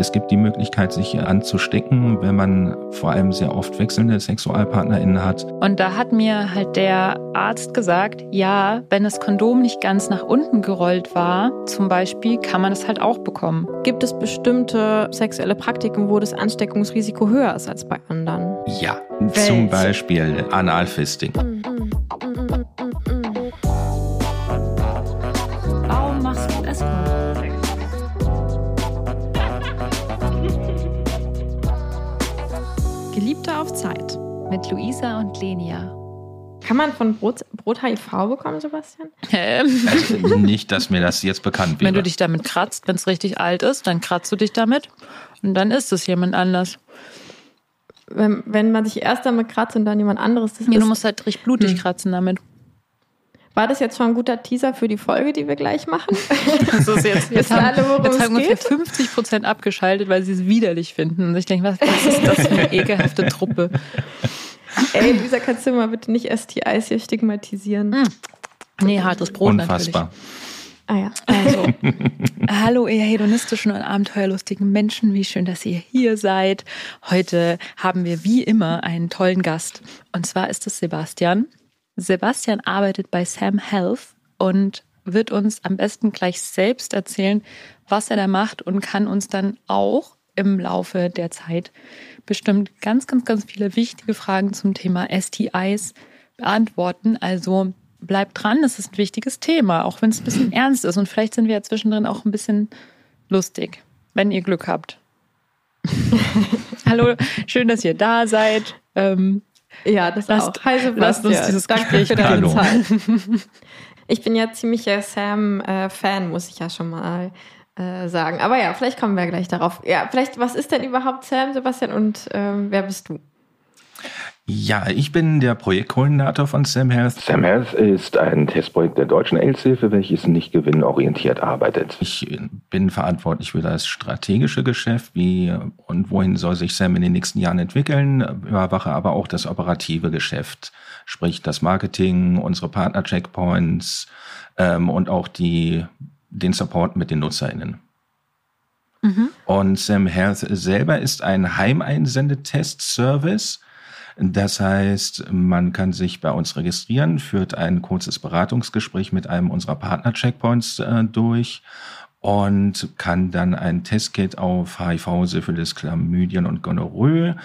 Es gibt die Möglichkeit, sich anzustecken, wenn man vor allem sehr oft wechselnde SexualpartnerInnen hat. Und da hat mir halt der Arzt gesagt, ja, wenn das Kondom nicht ganz nach unten gerollt war, zum Beispiel, kann man es halt auch bekommen. Gibt es bestimmte sexuelle Praktiken, wo das Ansteckungsrisiko höher ist als bei anderen? Ja, Welt. zum Beispiel Analfisting. Mhm. Geliebte mit Luisa und Lenia. Kann man von Brot, Brot HIV bekommen, Sebastian? Ähm. Also nicht, dass mir das jetzt bekannt wäre. Wenn du dich damit kratzt, wenn es richtig alt ist, dann kratzt du dich damit und dann ist es jemand anders. Wenn, wenn man sich erst damit kratzt und dann jemand anderes, das ja, ist. Du musst halt richtig blutig hm. kratzen damit. War das jetzt schon ein guter Teaser für die Folge, die wir gleich machen? Das ist jetzt, jetzt haben, alle, jetzt haben ungefähr 50 Prozent abgeschaltet, weil sie es widerlich finden. Und ich denke, was, was ist das für eine ekelhafte Truppe? Ey, Lisa, kannst du mal bitte nicht STIs hier stigmatisieren? Mm. Nee, hartes Brot Unfassbar. natürlich. Ah ja, also. Hallo, ihr hedonistischen und abenteuerlustigen Menschen. Wie schön, dass ihr hier seid. Heute haben wir wie immer einen tollen Gast. Und zwar ist es Sebastian. Sebastian arbeitet bei Sam Health und wird uns am besten gleich selbst erzählen, was er da macht und kann uns dann auch im Laufe der Zeit bestimmt ganz, ganz, ganz viele wichtige Fragen zum Thema STIs beantworten. Also bleibt dran, es ist ein wichtiges Thema, auch wenn es ein bisschen ernst ist. Und vielleicht sind wir ja zwischendrin auch ein bisschen lustig, wenn ihr Glück habt. Hallo, schön, dass ihr da seid. Ähm, ja, das lasst, auch. Hi lasst uns dieses Danke Gespräch für deine Zeit. Ich bin ja ziemlicher Sam-Fan, muss ich ja schon mal äh, sagen. Aber ja, vielleicht kommen wir gleich darauf. Ja, vielleicht, was ist denn überhaupt Sam, Sebastian, und ähm, wer bist du? Ja, ich bin der Projektkoordinator von Sam Health. Sam Health ist ein Testprojekt der Deutschen AIDS-Hilfe, welches nicht gewinnorientiert arbeitet. Ich bin verantwortlich für das strategische Geschäft, wie und wohin soll sich Sam in den nächsten Jahren entwickeln, überwache aber auch das operative Geschäft, sprich das Marketing, unsere Partner-Checkpoints ähm, und auch die, den Support mit den NutzerInnen. Mhm. Und Sam Health selber ist ein Heimeinsendetest-Service das heißt, man kann sich bei uns registrieren, führt ein kurzes Beratungsgespräch mit einem unserer Partner-Checkpoints äh, durch und kann dann ein Testkit auf HIV, Syphilis, Chlamydien und Gonorrhoe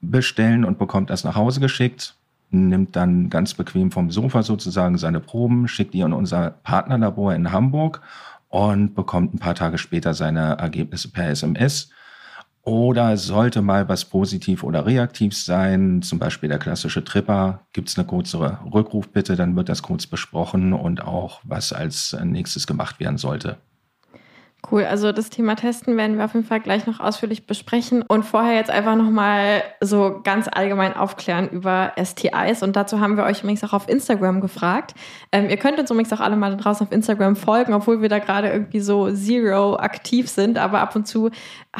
bestellen und bekommt das nach Hause geschickt, nimmt dann ganz bequem vom Sofa sozusagen seine Proben, schickt die in unser Partnerlabor in Hamburg und bekommt ein paar Tage später seine Ergebnisse per SMS oder sollte mal was positiv oder reaktiv sein, zum Beispiel der klassische Tripper, gibt es eine kurze Rückrufbitte, dann wird das kurz besprochen und auch, was als nächstes gemacht werden sollte. Cool, also das Thema Testen werden wir auf jeden Fall gleich noch ausführlich besprechen und vorher jetzt einfach nochmal so ganz allgemein aufklären über STIs und dazu haben wir euch übrigens auch auf Instagram gefragt. Ähm, ihr könnt uns übrigens auch alle mal draußen auf Instagram folgen, obwohl wir da gerade irgendwie so zero aktiv sind, aber ab und zu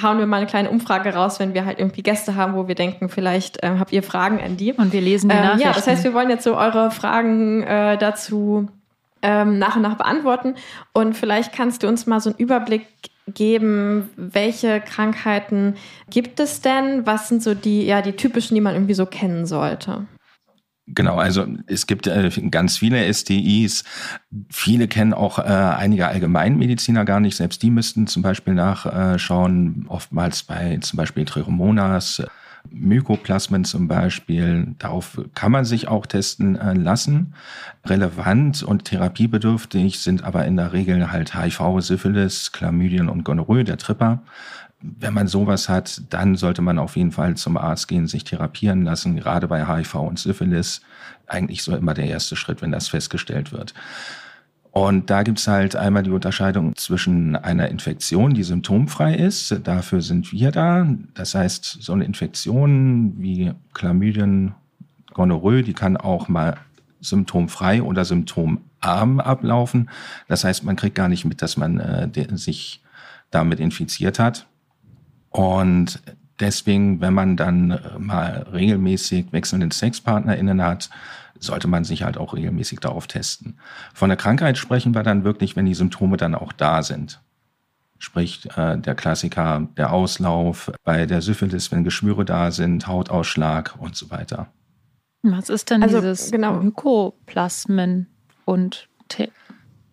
hauen wir mal eine kleine Umfrage raus, wenn wir halt irgendwie Gäste haben, wo wir denken, vielleicht ähm, habt ihr Fragen an die. Und wir lesen die ähm, Nachrichten. Ja, das heißt, wir wollen jetzt so eure Fragen äh, dazu ähm, nach und nach beantworten. Und vielleicht kannst du uns mal so einen Überblick geben, welche Krankheiten gibt es denn? Was sind so die, ja, die typischen, die man irgendwie so kennen sollte? Genau, also es gibt äh, ganz viele STIs. Viele kennen auch äh, einige Allgemeinmediziner gar nicht. Selbst die müssten zum Beispiel nachschauen, oftmals bei zum Beispiel Trichomonas, Mykoplasmen zum Beispiel. Darauf kann man sich auch testen äh, lassen. Relevant und therapiebedürftig sind aber in der Regel halt HIV, Syphilis, Chlamydien und Gonorrhoe, der Tripper. Wenn man sowas hat, dann sollte man auf jeden Fall zum Arzt gehen, sich therapieren lassen, gerade bei HIV und Syphilis. Eigentlich so immer der erste Schritt, wenn das festgestellt wird. Und da gibt's halt einmal die Unterscheidung zwischen einer Infektion, die symptomfrei ist. Dafür sind wir da. Das heißt, so eine Infektion wie Chlamydien, Gonorrhoe, die kann auch mal symptomfrei oder symptomarm ablaufen. Das heißt, man kriegt gar nicht mit, dass man äh, sich damit infiziert hat. Und deswegen, wenn man dann äh, mal regelmäßig wechselnde SexpartnerInnen hat, sollte man sich halt auch regelmäßig darauf testen. Von der Krankheit sprechen wir dann wirklich, wenn die Symptome dann auch da sind. Sprich, äh, der Klassiker, der Auslauf, bei der Syphilis, wenn Geschwüre da sind, Hautausschlag und so weiter. Was ist denn Also, dieses genau. Mykoplasmen und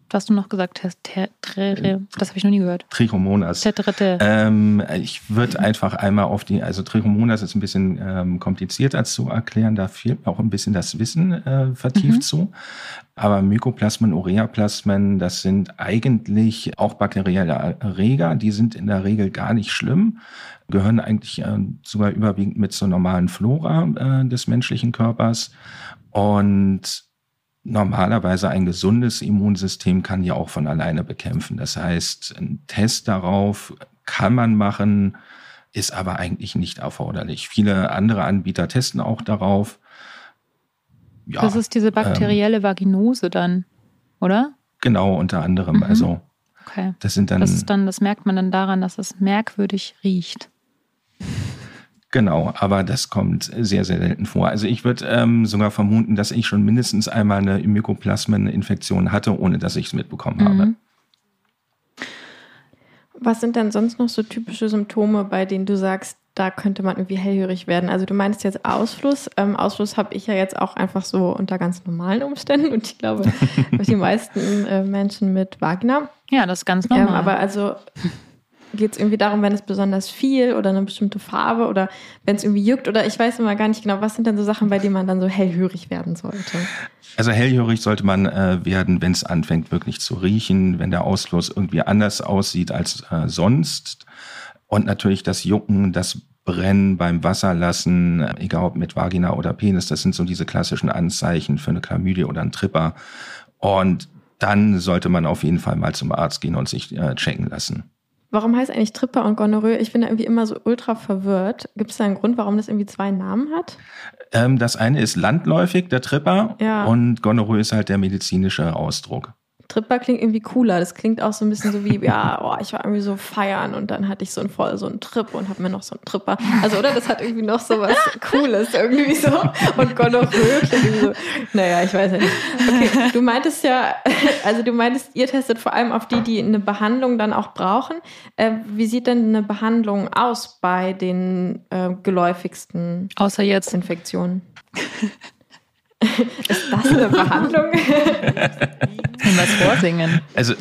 was du noch gesagt hast, Te Tre das habe ich noch nie gehört. Trichomonas. Ähm, ich würde einfach einmal auf die, also Trichomonas ist ein bisschen ähm, komplizierter zu erklären, da fehlt mir auch ein bisschen das Wissen äh, vertieft Mhm. zu. Aber Mykoplasmen, Ureaplasmen, das sind eigentlich auch bakterielle Erreger, die sind in der Regel gar nicht schlimm, gehören eigentlich äh, sogar überwiegend mit zur normalen Flora äh, des menschlichen Körpers. Und normalerweise ein gesundes Immunsystem kann ja auch von alleine bekämpfen. Das heißt, ein Test darauf kann man machen, ist aber eigentlich nicht erforderlich. Viele andere Anbieter testen auch darauf. Ja, das ist diese bakterielle Vaginose dann, oder? genau unter anderem. Mhm. Also Okay. das sind dann Das ist dann, das merkt man dann daran, dass es merkwürdig riecht. Genau, aber das kommt sehr, sehr selten vor. Also ich würde ähm, sogar vermuten, dass ich schon mindestens einmal eine Mykoplasmeninfektion hatte, ohne dass ich es mitbekommen habe. Mhm. Was sind denn sonst noch so typische Symptome, bei denen du sagst, da könnte man irgendwie hellhörig werden? Also du meinst jetzt Ausfluss. Ähm, Ausfluss habe ich ja jetzt auch einfach so unter ganz normalen Umständen und ich glaube, die meisten äh, Menschen mit Vagina. Ja, das ist ganz normal. Ähm, aber also geht es irgendwie darum, wenn es besonders viel oder eine bestimmte Farbe oder wenn es irgendwie juckt oder ich weiß immer gar nicht genau, was sind denn so Sachen, bei denen man dann so hellhörig werden sollte? Also hellhörig sollte man äh, werden, wenn es anfängt wirklich zu riechen, wenn der Ausfluss irgendwie anders aussieht als äh, sonst. Und natürlich das Jucken, das Brennen beim Wasserlassen, egal ob mit Vagina oder Penis, das sind so diese klassischen Anzeichen für eine Chlamydie oder einen Tripper. Und dann sollte man auf jeden Fall mal zum Arzt gehen und sich äh, checken lassen. Warum heißt eigentlich Tripper und Gonorrhoe? Ich bin da irgendwie immer so ultra verwirrt. Gibt es da einen Grund, warum das irgendwie zwei Namen hat? Ähm, das eine ist landläufig, der Tripper, Ja. und Gonorrhoe ist halt der medizinische Ausdruck. Tripper klingt irgendwie cooler. Das klingt auch so ein bisschen so wie, ja, oh, ich war irgendwie so feiern und dann hatte ich so einen voll so einen Trip und hab mir noch so einen Tripper. Also, oder? Das hat irgendwie noch so was Cooles irgendwie so. Und Gonorrhoe klingt irgendwie so. Naja, ich weiß ja nicht. Okay, du meintest ja, also du meintest, ihr testet vor allem auf die, die eine Behandlung dann auch brauchen. Äh, wie sieht denn eine Behandlung aus bei den äh, geläufigsten Außer jetzt. Infektionen? Ist das eine Behandlung? Was vorsingen. Also,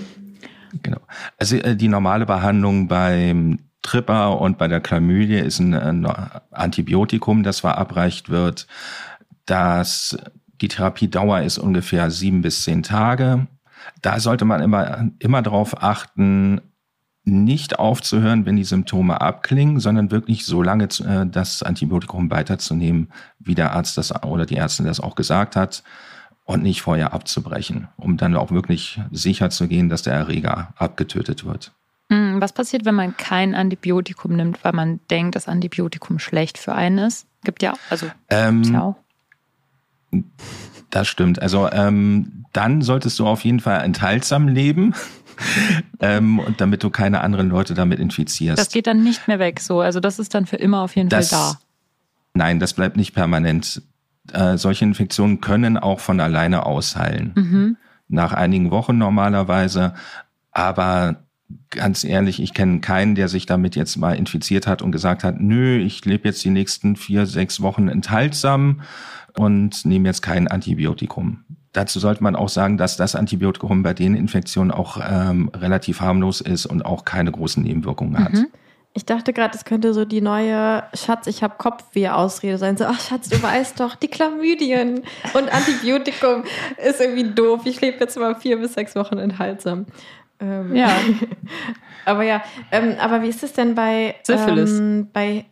genau. Also äh, die normale Behandlung beim Tripper und bei der Chlamydie ist ein Antibiotikum, das verabreicht wird. Das, die Therapiedauer ist ungefähr sieben bis zehn Tage. Da sollte man immer, immer darauf achten, nicht aufzuhören, wenn die Symptome abklingen, sondern wirklich so lange äh, das Antibiotikum weiterzunehmen, wie der Arzt das oder die Ärztin das auch gesagt hat und nicht vorher abzubrechen, um dann auch wirklich sicher zu gehen, dass der Erreger abgetötet wird. Hm, Was passiert, wenn man kein Antibiotikum nimmt, weil man denkt, dass Antibiotikum schlecht für einen ist? Gibt ja, also Ähm, ja auch. Das stimmt. Also ähm, dann solltest du auf jeden Fall enthaltsam leben, ähm, und damit du keine anderen Leute damit infizierst. Das geht dann nicht mehr weg. So, also das ist dann für immer auf jeden Das- Fall da. Nein, das bleibt nicht permanent. Äh, solche Infektionen können auch von alleine ausheilen. Mhm. Nach einigen Wochen normalerweise. Aber ganz ehrlich, ich kenne keinen, der sich damit jetzt mal infiziert hat und gesagt hat, nö, ich lebe jetzt die nächsten vier, sechs Wochen enthaltsam und nehme jetzt kein Antibiotikum. Dazu sollte man auch sagen, dass das Antibiotikum bei den Infektionen auch ähm, relativ harmlos ist und auch keine großen Nebenwirkungen hat. Mhm. Ich dachte gerade, es könnte so die neue Schatz, ich habe Kopfweh-Ausrede sein. So, ach Schatz, du weißt doch, die Chlamydien und Antibiotikum ist irgendwie doof. Ich lebe jetzt mal vier bis sechs Wochen enthaltsam. Ähm, Ja. aber ja, ähm, aber wie ist es denn bei Syphilis. Ähm, bei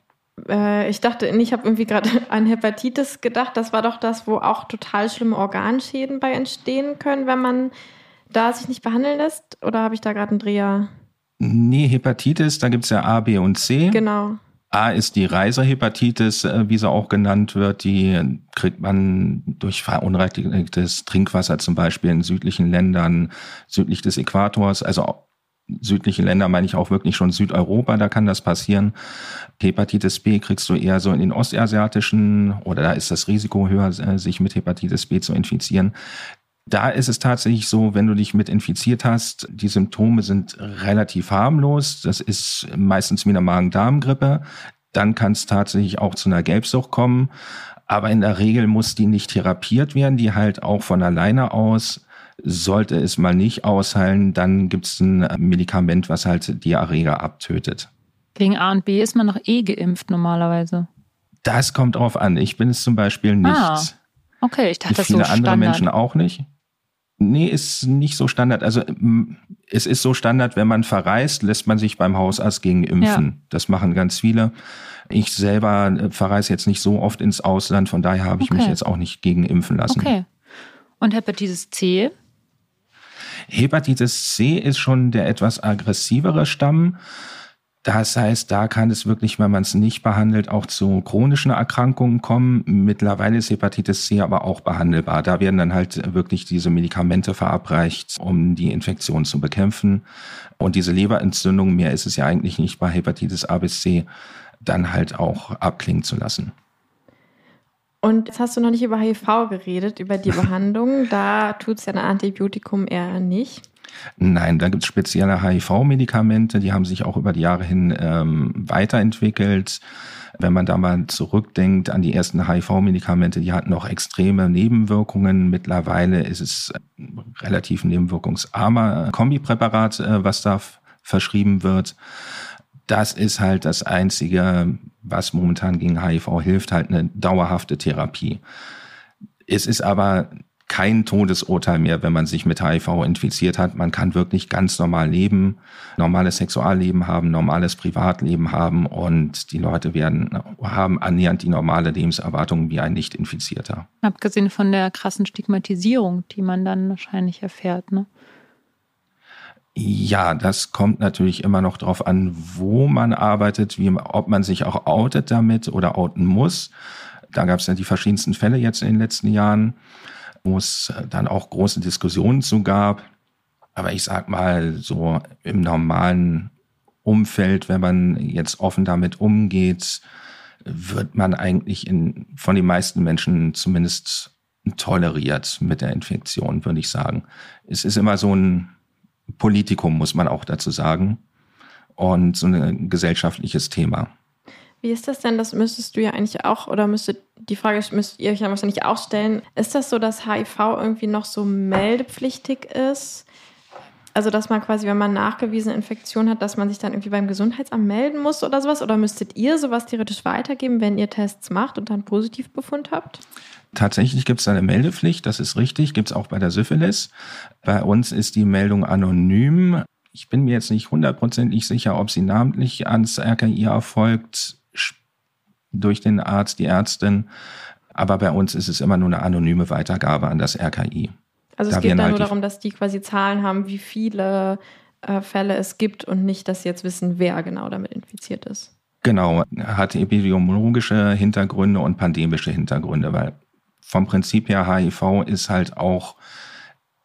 äh, ich dachte, ich habe irgendwie gerade an Hepatitis gedacht. Das war doch das, wo auch total schlimme Organschäden bei entstehen können, wenn man da sich nicht behandeln lässt. Oder habe ich da gerade einen Dreher? Nee, Hepatitis, da gibt's ja A, B und C. Genau. A ist die Reiserhepatitis, äh, wie sie auch genannt wird. Die kriegt man durch verunreinigtes Trinkwasser zum Beispiel in südlichen Ländern, südlich des Äquators. Also auch südliche Länder meine ich auch wirklich schon Südeuropa, da kann das passieren. Hepatitis B kriegst du eher so in den ostasiatischen oder da ist das Risiko höher, äh, sich mit Hepatitis B zu infizieren. Da ist es tatsächlich so, wenn du dich mit infiziert hast, die Symptome sind relativ harmlos. Das ist meistens wie eine Magen-Darm-Grippe. Dann kann es tatsächlich auch zu einer Gelbsucht kommen. Aber in der Regel muss die nicht therapiert werden, die halt auch von alleine aus. Sollte es mal nicht ausheilen, dann gibt es ein Medikament, was halt die Erreger abtötet. Gegen A und B ist man noch eh geimpft normalerweise. Das kommt drauf an. Ich bin es zum Beispiel nicht. Ah, okay, ich dachte, das viele so andere Standard. Menschen auch nicht. Nee, ist nicht so Standard. Also es ist so Standard, wenn man verreist, lässt man sich beim Hausarzt gegen impfen. Ja. Das machen ganz viele. Ich selber äh, verreise jetzt nicht so oft ins Ausland, von daher habe ich okay. mich jetzt auch nicht gegen impfen lassen. Okay. Und Hepatitis C? Hepatitis C ist schon der etwas aggressivere Stamm. Das heißt, da kann es wirklich, wenn man es nicht behandelt, auch zu chronischen Erkrankungen kommen. Mittlerweile ist Hepatitis C aber auch behandelbar. Da werden dann halt wirklich diese Medikamente verabreicht, um die Infektion zu bekämpfen. Und diese Leberentzündung, mehr ist es ja eigentlich nicht bei Hepatitis A bis C, dann halt auch abklingen zu lassen. Und jetzt hast du noch nicht über HIV geredet, über die Behandlung. da tut es ja ein Antibiotikum eher nicht. Nein, da gibt es spezielle HIV-Medikamente, die haben sich auch über die Jahre hin ähm, weiterentwickelt. Wenn man da mal zurückdenkt an die ersten HIV-Medikamente, die hatten auch extreme Nebenwirkungen. Mittlerweile ist es relativ nebenwirkungsarmer Kombipräparat, äh, was da verschrieben wird. Das ist halt das Einzige, was momentan gegen HIV hilft, halt eine dauerhafte Therapie. Es ist aber kein Todesurteil mehr, wenn man sich mit HIV infiziert hat. Man kann wirklich ganz normal leben, normales Sexualleben haben, normales Privatleben haben und die Leute werden haben annähernd die normale Lebenserwartung wie ein Nicht-Infizierter. Abgesehen von der krassen Stigmatisierung, die man dann wahrscheinlich erfährt, ne? Ja, das kommt natürlich immer noch darauf an, wo man arbeitet, wie, ob man sich auch outet damit oder outen muss. Da gab es ja die verschiedensten Fälle jetzt in den letzten Jahren wo es dann auch große Diskussionen zu gab. Aber ich sag mal, so im normalen Umfeld, wenn man jetzt offen damit umgeht, wird man eigentlich in, von den meisten Menschen zumindest toleriert mit der Infektion, würde ich sagen. Es ist immer so ein Politikum, muss man auch dazu sagen, und so ein gesellschaftliches Thema. Wie ist das denn? Das müsstest du ja eigentlich auch, oder müsstet, die Frage müsst ihr euch ja wahrscheinlich auch stellen. Ist das so, dass HIV irgendwie noch so meldepflichtig ist? Also, dass man quasi, wenn man nachgewiesene Infektion hat, dass man sich dann irgendwie beim Gesundheitsamt melden muss oder sowas? Oder müsstet ihr sowas theoretisch weitergeben, wenn ihr Tests macht und dann Positivbefund habt? Tatsächlich gibt es eine Meldepflicht, das ist richtig, gibt es auch bei der Syphilis. Bei uns ist die Meldung anonym. Ich bin mir jetzt nicht hundertprozentig sicher, ob sie namentlich ans RKI erfolgt durch den Arzt, die Ärztin. Aber bei uns ist es immer nur eine anonyme Weitergabe an das RKI. Also es da geht dann halt nur darum, dass die quasi Zahlen haben, wie viele äh, Fälle es gibt und nicht, dass sie jetzt wissen, wer genau damit infiziert ist. Genau, hat epidemiologische Hintergründe und pandemische Hintergründe, weil vom Prinzip her HIV ist halt auch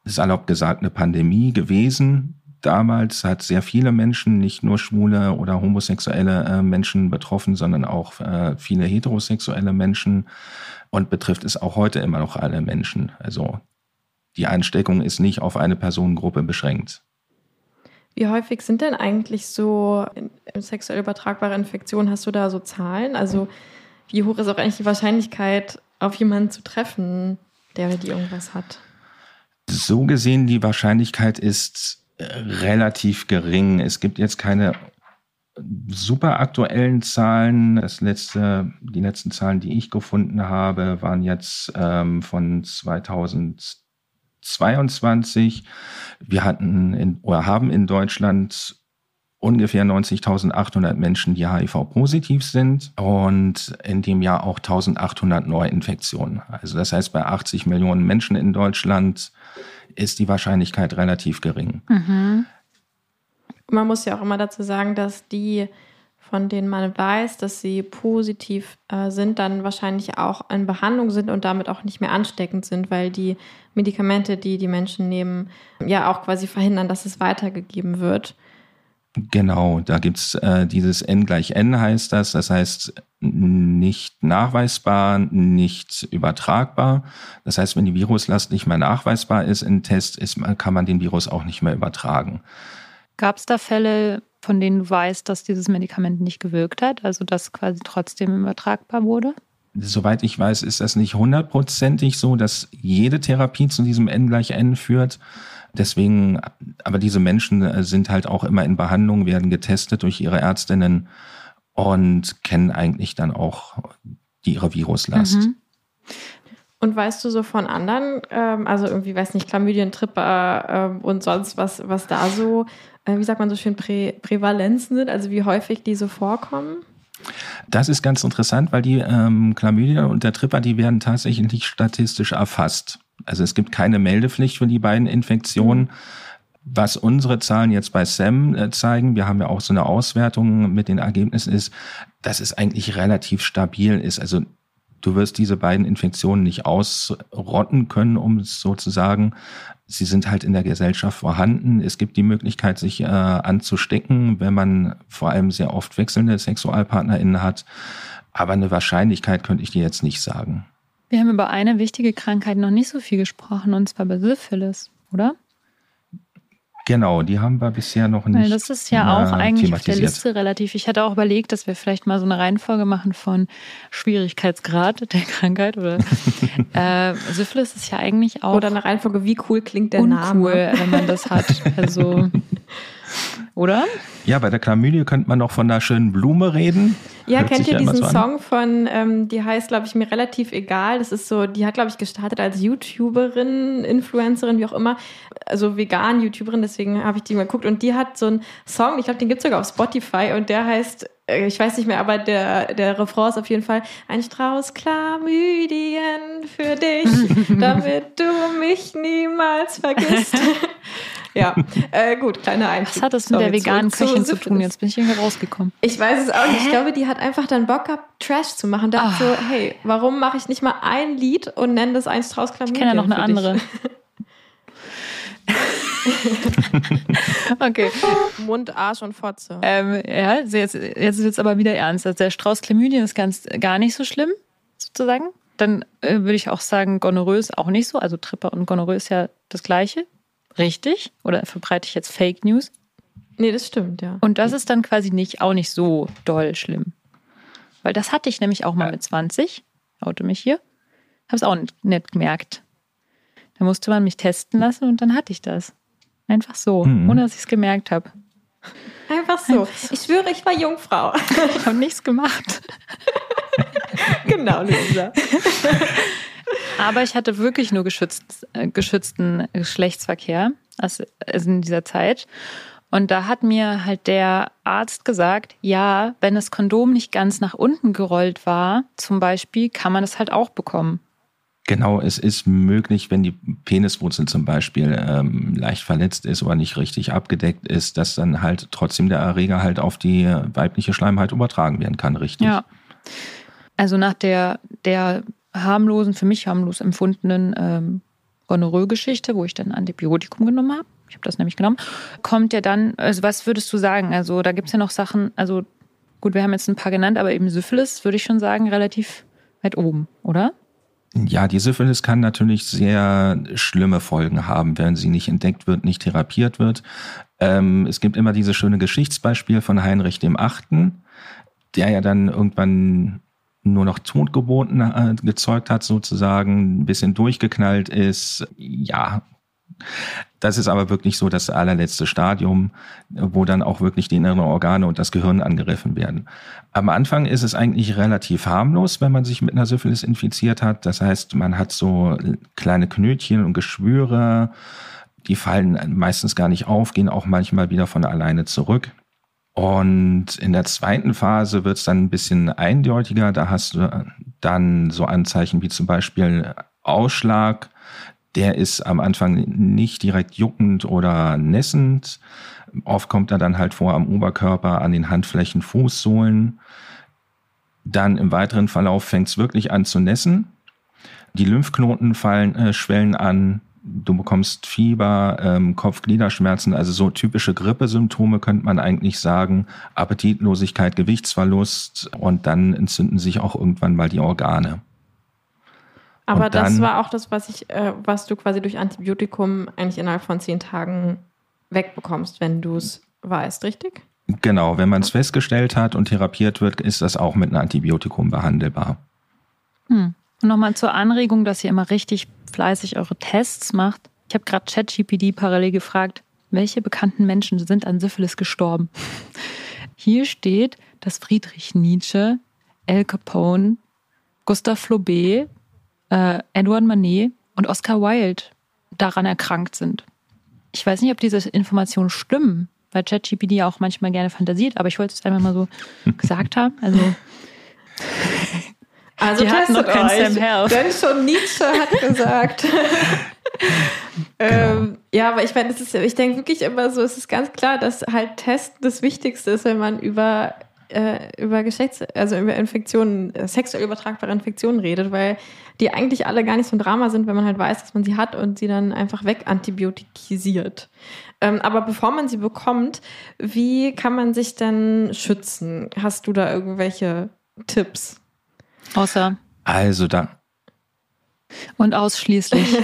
salopp gesagt eine Pandemie gewesen, damals hat sehr viele Menschen, nicht nur schwule oder homosexuelle äh, Menschen betroffen, sondern auch äh, viele heterosexuelle Menschen und betrifft es auch heute immer noch alle Menschen. Also die Ansteckung ist nicht auf eine Personengruppe beschränkt. Wie häufig sind denn eigentlich so sexuell übertragbare Infektionen? Hast du da so Zahlen? Also wie hoch ist auch eigentlich die Wahrscheinlichkeit, auf jemanden zu treffen, der oder die irgendwas hat? So gesehen, die Wahrscheinlichkeit ist relativ gering. Es gibt jetzt keine super aktuellen Zahlen. Das letzte, die letzten Zahlen, die ich gefunden habe, waren jetzt ähm, von 2022. Wir hatten in, oder haben in Deutschland ungefähr 90.800 Menschen, die HIV-positiv sind und in dem Jahr auch 1.800 Neuinfektionen. Also das heißt, bei 80 Millionen Menschen in Deutschland ist die Wahrscheinlichkeit relativ gering. Mhm. Man muss ja auch immer dazu sagen, dass die, von denen man weiß, dass sie positiv äh, sind, dann wahrscheinlich auch in Behandlung sind und damit auch nicht mehr ansteckend sind, weil die Medikamente, die die Menschen nehmen, ja auch quasi verhindern, dass es weitergegeben wird. Genau, da gibt's äh, dieses N gleich N heißt das. Das heißt, nicht nachweisbar, nicht übertragbar. Das heißt, wenn die Viruslast nicht mehr nachweisbar ist in Test, ist, kann man den Virus auch nicht mehr übertragen. Gab es da Fälle, von denen du weißt, dass dieses Medikament nicht gewirkt hat, also dass quasi trotzdem übertragbar wurde? Soweit ich weiß, ist das nicht hundertprozentig so, dass jede Therapie zu diesem N gleich N führt. Deswegen, aber diese Menschen äh, sind halt auch immer in Behandlung, werden getestet durch ihre Ärztinnen und kennen eigentlich dann auch die, ihre Viruslast. Mhm. Und weißt du so von anderen, ähm, also irgendwie, weiß nicht, Chlamydien, Tripper ähm, und sonst was, was da so, äh, wie sagt man so schön, Prä Prävalenzen sind, also wie häufig die so vorkommen? Das ist ganz interessant, weil die ähm, Chlamydien und der Tripper, die werden tatsächlich statistisch erfasst. Also es gibt keine Meldepflicht für die beiden Infektionen. Was unsere Zahlen jetzt bei SAM äh, zeigen, wir haben ja auch so eine Auswertung mit den Ergebnissen, ist, dass es eigentlich relativ stabil ist. Also du wirst diese beiden Infektionen nicht ausrotten können, um es so zu sagen. Sie sind halt in der Gesellschaft vorhanden. Es gibt die Möglichkeit, sich äh, anzustecken, wenn man vor allem sehr oft wechselnde SexualpartnerInnen hat. Aber eine Wahrscheinlichkeit könnte ich dir jetzt nicht sagen. Wir haben über eine wichtige Krankheit noch nicht so viel gesprochen, und zwar bei Syphilis, oder? Genau, die haben wir bisher noch nicht. Weil das ist ja auch eigentlich auf der Liste relativ. Ich hatte auch überlegt, dass wir vielleicht mal so eine Reihenfolge machen von Schwierigkeitsgrad der Krankheit oder äh, Syphilis ist ja eigentlich auch. Oder eine Reihenfolge, wie cool klingt der uncool, Name. wenn man das hat. Also oder? Ja, bei der Chlamydie könnte man noch von einer schönen Blume reden. Ja, Hört kennt ihr ja diesen so Song von, ähm, die heißt, glaube ich, mir relativ egal. Das ist so, die hat, glaube ich, gestartet als YouTuberin, Influencerin, wie auch immer. Also vegan YouTuberin, deswegen habe ich die mal geguckt. Und die hat so einen Song, ich glaube, den gibt es sogar auf Spotify und der heißt äh, ich weiß nicht mehr, aber der, der Refrain ist auf jeden Fall ein Strauß Chlamydien für dich, damit du mich niemals vergisst. ja, äh, gut, kleine Einstieg. Was hat das mit der veganen Köchin zu, tun? Jetzt bin ich irgendwie rausgekommen. Ich weiß es auch nicht. Ich glaube, die hat einfach dann Bock gehabt, Trash zu machen. Dachte oh. so, hey, warum mache ich nicht mal ein Lied und nenne das ein Strauß Ich kenne ja noch eine andere. okay. Mund, Arsch und Fotze. Ähm, ja, jetzt, jetzt wird es aber wieder ernst. Also der Strauß Chlamydien ist ganz, gar nicht so schlimm, sozusagen. Dann äh, würde ich auch sagen, Gonorrhoe ist auch nicht so. Also Tripper und Gonorrhoe ist ja das Gleiche. Richtig? Oder verbreite ich jetzt Fake News? Nee, das stimmt, ja. Und das ist dann quasi nicht, auch nicht so doll schlimm. Weil das hatte ich nämlich auch mal mit 20. Auto mich hier. Hab's auch nicht, nicht gemerkt. Da musste man mich testen lassen und dann hatte ich das. Einfach so, mhm. ohne dass ich es gemerkt habe. Einfach so. Ich schwöre, ich war Jungfrau. Ich habe nichts gemacht. genau, Luisa. Aber ich hatte wirklich nur geschützt, äh, geschützten Geschlechtsverkehr also in dieser Zeit. Und da hat mir halt der Arzt gesagt, ja, wenn das Kondom nicht ganz nach unten gerollt war, zum Beispiel, kann man es halt auch bekommen. Genau, es ist möglich, wenn die Peniswurzel zum Beispiel ähm, leicht verletzt ist oder nicht richtig abgedeckt ist, dass dann halt trotzdem der Erreger halt auf die weibliche Schleimhaut übertragen werden kann, richtig? Ja. Also nach der, der harmlosen, für mich harmlos empfundenen ähm, Gonorrhoe-Geschichte, wo ich dann Antibiotikum genommen habe, ich habe das nämlich genommen, kommt ja dann, also was würdest du sagen? Also da gibt es ja noch Sachen, also gut, wir haben jetzt ein paar genannt, aber eben Syphilis würde ich schon sagen, relativ weit oben, oder? Ja, die Syphilis kann natürlich sehr schlimme Folgen haben, wenn sie nicht entdeckt wird, nicht therapiert wird. Ähm, es gibt immer dieses schöne Geschichtsbeispiel von Heinrich dem Achten, der ja dann irgendwann nur noch Totgeburten äh, gezeugt hat, sozusagen, ein bisschen durchgeknallt ist. Ja, das ist aber wirklich so das allerletzte Stadium, wo dann auch wirklich die inneren Organe und das Gehirn angegriffen werden. Am Anfang ist es eigentlich relativ harmlos, wenn man sich mit einer Syphilis infiziert hat. Das heißt, man hat so kleine Knötchen und Geschwüre, die fallen meistens gar nicht auf, gehen auch manchmal wieder von alleine zurück. Und in der zweiten Phase wird es dann ein bisschen eindeutiger. Da hast du dann so Anzeichen wie zum Beispiel Ausschlag, der ist am Anfang nicht direkt juckend oder nässend. Oft kommt er dann halt vor am Oberkörper, an den Handflächen, Fußsohlen. Dann im weiteren Verlauf fängt es wirklich an zu nässen. Die Lymphknoten fallen, äh, schwellen an. Du bekommst Fieber, ähm, Kopfgliederschmerzen, also so typische Grippesymptome könnte man eigentlich sagen. Appetitlosigkeit, Gewichtsverlust und dann entzünden sich auch irgendwann mal die Organe. Aber Und das dann- war auch das, was ich, äh, was du quasi durch Antibiotikum eigentlich innerhalb von zehn Tagen wegbekommst, wenn du es weißt, richtig? Genau, wenn man es festgestellt hat und therapiert wird, ist das auch mit einem Antibiotikum behandelbar. Hm. Und nochmal zur Anregung, dass ihr immer richtig fleißig eure Tests macht. Ich habe gerade ChatGPT parallel gefragt, welche bekannten Menschen sind an Syphilis gestorben? Hier steht, dass Friedrich Nietzsche, Al Capone, Gustave Flaubert, äh, Edward Manet und Oscar Wilde daran erkrankt sind. Ich weiß nicht, ob diese Informationen stimmen, weil ChatGPT ja auch manchmal gerne fantasiert, aber ich wollte es einfach mal so gesagt haben. Also Also Die testet noch kein euch, Sam Health. denn schon Nietzsche hat gesagt. ähm, ja, aber ich meine, ich denke wirklich immer so, es ist ganz klar, dass halt Testen das Wichtigste ist, wenn man über äh, über Geschlechts, also über Infektionen, äh, sexuell übertragbare Infektionen redet, weil die eigentlich alle gar nicht so ein Drama sind, wenn man halt weiß, dass man sie hat und sie dann einfach wegantibiotikisiert. Ähm, aber bevor man sie bekommt, wie kann man sich denn schützen? Hast du da irgendwelche Tipps? Außer Also da, und ausschließlich.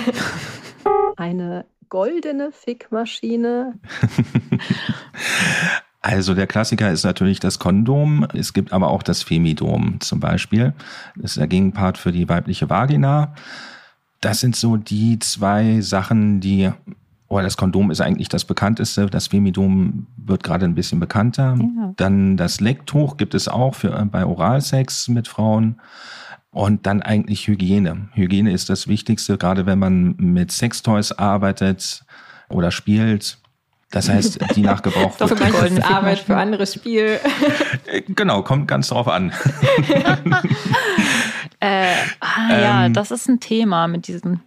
Eine goldene Fickmaschine. Also der Klassiker ist natürlich das Kondom. Es gibt aber auch das Femidom zum Beispiel. Das ist der Gegenpart für die weibliche Vagina. Das sind so die zwei Sachen, die, oder das Kondom ist eigentlich das bekannteste. Das Femidom wird gerade ein bisschen bekannter. Ja. Dann das Lecktuch gibt es auch für, äh, bei Oralsex mit Frauen. Und dann eigentlich Hygiene. Hygiene ist das Wichtigste, gerade wenn man mit Sextoys arbeitet oder spielt. Das heißt, die nach Gebrauch wird manches goldene ist Arbeit, für andere Spiel. Äh, Genau, kommt ganz drauf an. Äh, ah ja, Ähm. das ist ein Thema mit diesen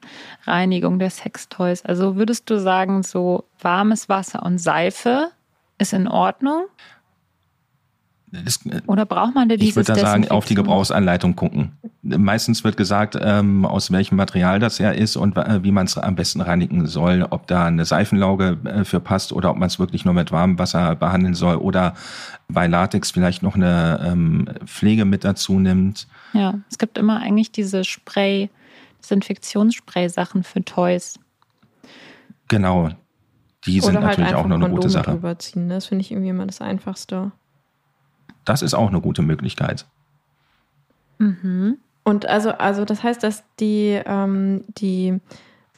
Reinigung der Sextoys. Also würdest du sagen, so warmes Wasser und Seife ist in Ordnung? Es, äh, Oder braucht man da ich dieses würde da sagen, auf die Gebrauchsanleitung gucken. Meistens wird gesagt, ähm, aus welchem Material das ja ist und äh, wie man es am besten reinigen soll, ob da eine Seifenlauge äh, für passt oder ob man es wirklich nur mit warmem Wasser behandeln soll oder bei Latex vielleicht noch eine ähm, Pflege mit dazu nimmt. Ja, es gibt immer eigentlich diese Spray, Desinfektionsspray-Sachen für Toys. Genau. Die sind Oder halt natürlich auch noch eine Kondome gute Sache. drüber ziehen. ne? Das finde ich irgendwie immer das Einfachste. Das ist auch eine gute Möglichkeit. Mhm. Und also, also das heißt, dass die, ähm, die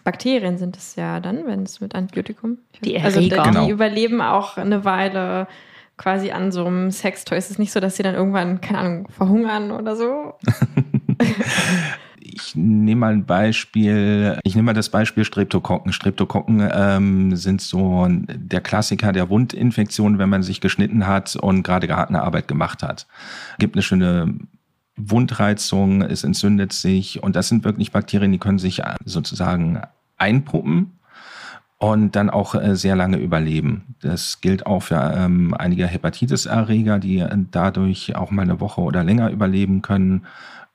Bakterien sind es ja dann, wenn es mit Antibiotikum. Die also die, Erreger. die Genau. überleben auch eine Weile quasi an so einem Sextoy. Es ist nicht so, dass sie dann irgendwann, keine Ahnung, verhungern oder so. Ich nehme mal ein Beispiel. Ich nehme mal das Beispiel Streptokokken. Streptokokken ähm, sind so der Klassiker der Wundinfektion, wenn man sich geschnitten hat und gerade gehartene Arbeit gemacht hat. Gibt eine schöne Wundreizung, es entzündet sich und das sind wirklich Bakterien, die können sich sozusagen einpuppen und dann auch äh, sehr lange überleben. Das gilt auch für ähm, einige Hepatitis-Erreger, die äh, dadurch auch mal eine Woche oder länger überleben können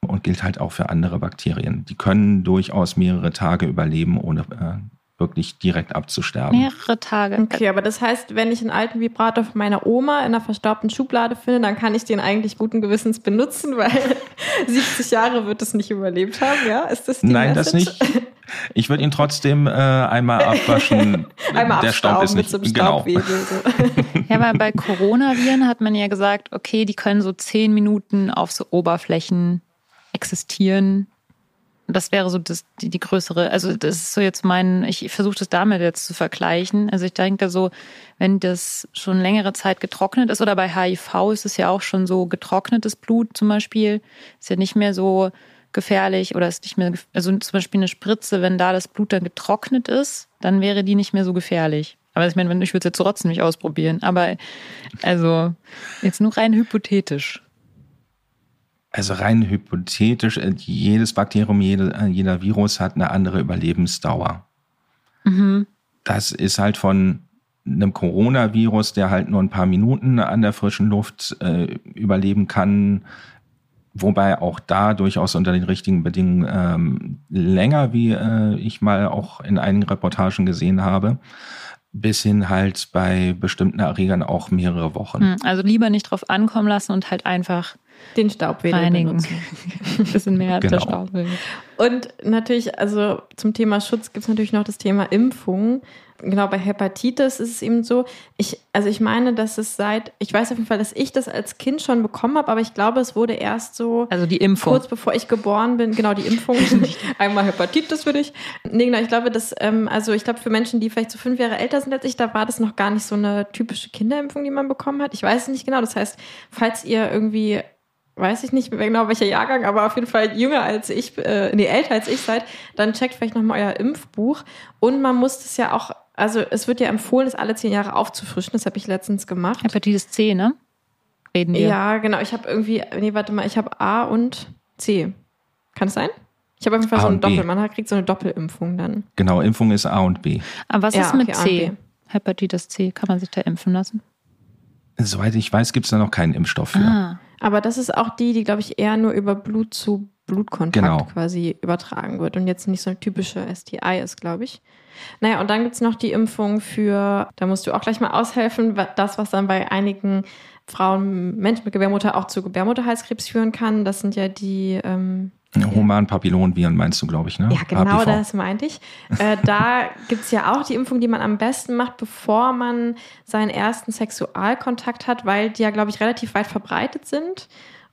und gilt halt auch für andere Bakterien. Die können durchaus mehrere Tage überleben, ohne äh, wirklich direkt abzusterben. Mehrere Tage. Okay, aber das heißt, wenn ich einen alten Vibrator von meiner Oma in einer verstaubten Schublade finde, dann kann ich den eigentlich guten Gewissens benutzen, weil 70 Jahre wird es nicht überlebt haben, ja? Ist das die Nein, das Message? nicht. Ich würde ihn trotzdem äh, einmal abwaschen. Einmal Der Staub ist abstauben nicht mit so einem genau. Ja, weil bei Coronaviren hat man ja gesagt, okay, die können so zehn Minuten auf so Oberflächen existieren. Das wäre so das, die, die größere, also das ist so jetzt mein, ich versuche das damit jetzt zu vergleichen. Also ich denke so, wenn das schon längere Zeit getrocknet ist oder bei HIV ist es ja auch schon so getrocknetes Blut zum Beispiel, ist ja nicht mehr so gefährlich oder ist nicht mehr, also zum Beispiel eine Spritze, wenn da das Blut dann getrocknet ist, dann wäre die nicht mehr so gefährlich. Aber ich meine, wenn ich würde es jetzt trotzdem nicht ausprobieren. Aber also jetzt nur rein hypothetisch. Also rein hypothetisch, äh, jedes Bakterium, jede, äh, jeder Virus hat eine andere Überlebensdauer. Mhm. Das ist halt von einem Coronavirus, der halt nur ein paar Minuten an der frischen Luft äh, überleben kann, Wobei auch da durchaus unter den richtigen Bedingungen ähm, länger, wie äh, ich mal auch in einigen Reportagen gesehen habe, bis hin halt bei bestimmten Erregern auch mehrere Wochen. Hm, Also lieber nicht drauf ankommen lassen und halt einfach Den Staubwedel reinigen. bisschen mehr Genau. der Staubwedel. Und natürlich, also zum Thema Schutz gibt es natürlich noch das Thema Impfung. Genau, bei Hepatitis ist es eben so, ich, also ich meine, dass es seit, ich weiß auf jeden Fall, dass ich das als Kind schon bekommen habe, aber ich glaube, es wurde erst so Also die Impfung. kurz bevor ich geboren bin, genau die Impfung, einmal Hepatitis für dich. Nee, genau, ich glaube, dass, ähm, also ich glaube, für Menschen, die vielleicht so fünf Jahre älter sind als ich, da war das noch gar nicht so eine typische Kinderimpfung, die man bekommen hat. Ich weiß es nicht genau. Das heißt, falls ihr irgendwie weiß ich nicht genau welcher Jahrgang, aber auf jeden Fall jünger als ich, äh, nee, älter als ich seid, dann checkt vielleicht nochmal euer Impfbuch. Und man muss das ja auch, also es wird ja empfohlen, das alle zehn Jahre aufzufrischen. Das habe ich letztens gemacht. Hepatitis C, ne? Reden wir. Ja, genau. Ich habe irgendwie, nee, warte mal, ich habe A und C. Kann es sein? Ich habe auf jeden Fall A so eine und B. Doppel, man kriegt so eine Doppelimpfung dann. Genau, Impfung ist A und B. Aber was Ja, ist mit okay, C? Hepatitis C, kann man sich da impfen lassen? Soweit ich weiß, gibt es da noch keinen Impfstoff für. Ah, Aber das ist auch die, die, glaube ich, eher nur über Blut zu Blutkontakt Genau. quasi übertragen wird und jetzt nicht so eine typische STI ist, glaube ich. Naja, und dann gibt's noch die Impfung für, da musst du auch gleich mal aushelfen, das, was dann bei einigen Frauen, Menschen mit Gebärmutter auch zu Gebärmutterhalskrebs führen kann. Das sind ja die, ähm, Human Papillonviren meinst du, glaube ich, ne? ja, genau HPV. das meinte ich. Äh, da gibt's ja auch die Impfung, die man am besten macht, bevor man seinen ersten Sexualkontakt hat, weil die ja, glaube ich, relativ weit verbreitet sind.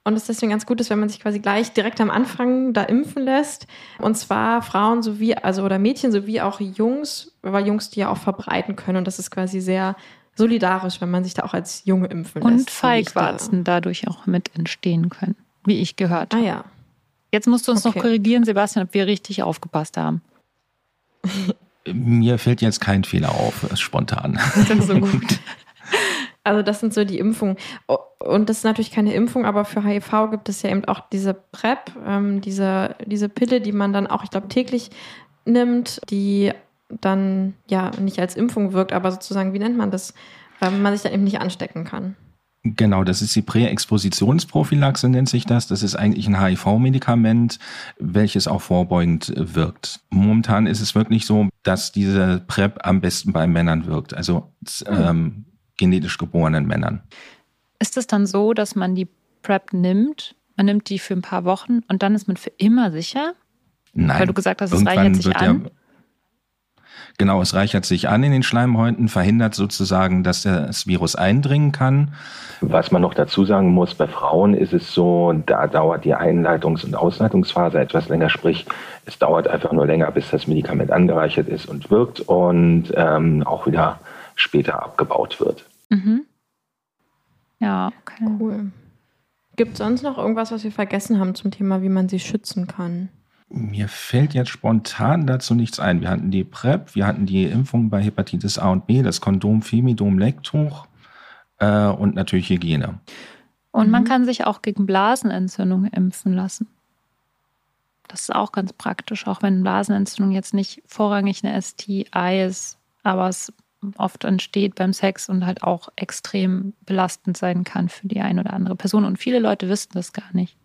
Und es deswegen ganz gut ist, wenn man sich quasi gleich direkt am Anfang da impfen lässt. Und zwar Frauen sowie, also oder Mädchen sowie auch Jungs, weil Jungs die ja auch verbreiten können. Und das ist quasi sehr solidarisch, wenn man sich da auch als Junge impfen lässt. und ich da- Feigwarzen dadurch auch mit entstehen können, wie ich gehört Ah habe. ja. Jetzt musst du uns Okay. noch korrigieren, Sebastian, ob wir richtig aufgepasst haben. Mir fällt jetzt kein Fehler auf, spontan. so gut. Also das sind so die Impfungen. Und das ist natürlich keine Impfung, aber für HIV gibt es ja eben auch diese PrEP, ähm, diese, diese Pille, die man dann auch, ich glaube, täglich nimmt, die dann ja nicht als Impfung wirkt, aber sozusagen, wie nennt man das, ähm, man sich dann eben nicht anstecken kann. Genau, das ist die Präexpositionsprophylaxe, nennt sich das. Das ist eigentlich ein HIV-Medikament, welches auch vorbeugend wirkt. Momentan ist es wirklich so, dass diese PrEP am besten bei Männern wirkt, also ähm, genetisch geborenen Männern. Ist es dann so, dass man die PrEP nimmt, man nimmt die für ein paar Wochen und dann ist man für immer sicher? Nein. Weil du gesagt hast, es reichert sich an. Der, genau, es reichert sich an in den Schleimhäuten, verhindert sozusagen, dass das Virus eindringen kann. Was man noch dazu sagen muss, bei Frauen ist es so, da dauert die Einleitungs- und Ausleitungsphase etwas länger, sprich, es dauert einfach nur länger, bis das Medikament angereichert ist und wirkt und ähm, auch wieder später abgebaut wird. Mhm. Ja, okay. Cool. Gibt es sonst noch irgendwas, was wir vergessen haben zum Thema, wie man sie schützen kann? Mir fällt jetzt spontan dazu nichts ein. Wir hatten die PrEP, wir hatten die Impfung bei Hepatitis A und B, das Kondom Femidom Lecktuch äh, und natürlich Hygiene. Und man Mhm. kann sich auch gegen Blasenentzündung impfen lassen. Das ist auch ganz praktisch, auch wenn Blasenentzündung jetzt nicht vorrangig eine STI ist, aber es oft entsteht beim Sex und halt auch extrem belastend sein kann für die eine oder andere Person. Und viele Leute wissen das gar nicht.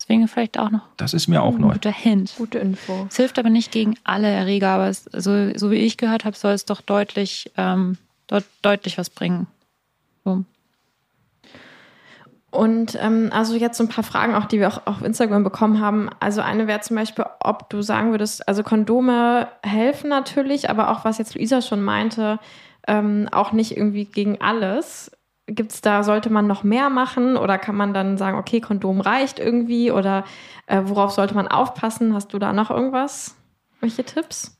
Deswegen vielleicht auch noch Das ist mir auch ein neu. guter Hint. Gute Info. Es hilft aber nicht gegen alle Erreger, aber es, so, so wie ich gehört habe, soll es doch deutlich, ähm, dort deutlich was bringen. So. Und ähm, also jetzt so ein paar Fragen auch, die wir auch auf Instagram bekommen haben. Also eine wäre zum Beispiel, ob du sagen würdest, also Kondome helfen natürlich, aber auch was jetzt Luisa schon meinte, ähm, auch nicht irgendwie gegen alles. Gibt es da, sollte man noch mehr machen oder kann man dann sagen, okay, Kondom reicht irgendwie oder äh, worauf sollte man aufpassen? Hast du da noch irgendwas? Welche Tipps?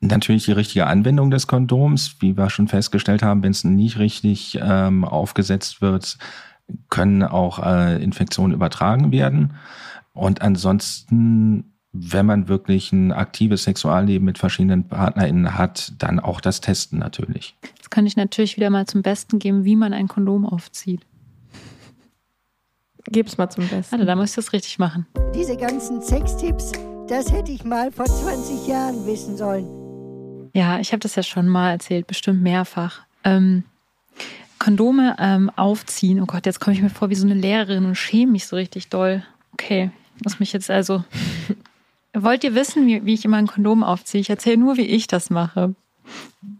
Natürlich die richtige Anwendung des Kondoms. Wie wir schon festgestellt haben, wenn es nicht richtig ähm, aufgesetzt wird, können auch äh, Infektionen übertragen werden. Und ansonsten, wenn man wirklich ein aktives Sexualleben mit verschiedenen PartnerInnen hat, dann auch das Testen natürlich. Jetzt kann ich natürlich wieder mal zum Besten geben, wie man ein Kondom aufzieht. Gib's mal zum Besten. Warte, da muss ich das richtig machen. Diese ganzen Sextipps, das hätte ich mal vor 20 Jahren wissen sollen. Ja, ich habe das ja schon mal erzählt, bestimmt mehrfach. Ähm, Kondome ähm, aufziehen. Oh Gott, jetzt komme ich mir vor wie so eine Lehrerin und schäme mich so richtig doll. Okay, muss mich jetzt also. Wollt ihr wissen, wie, wie ich immer ein Kondom aufziehe? Ich erzähle nur, wie ich das mache.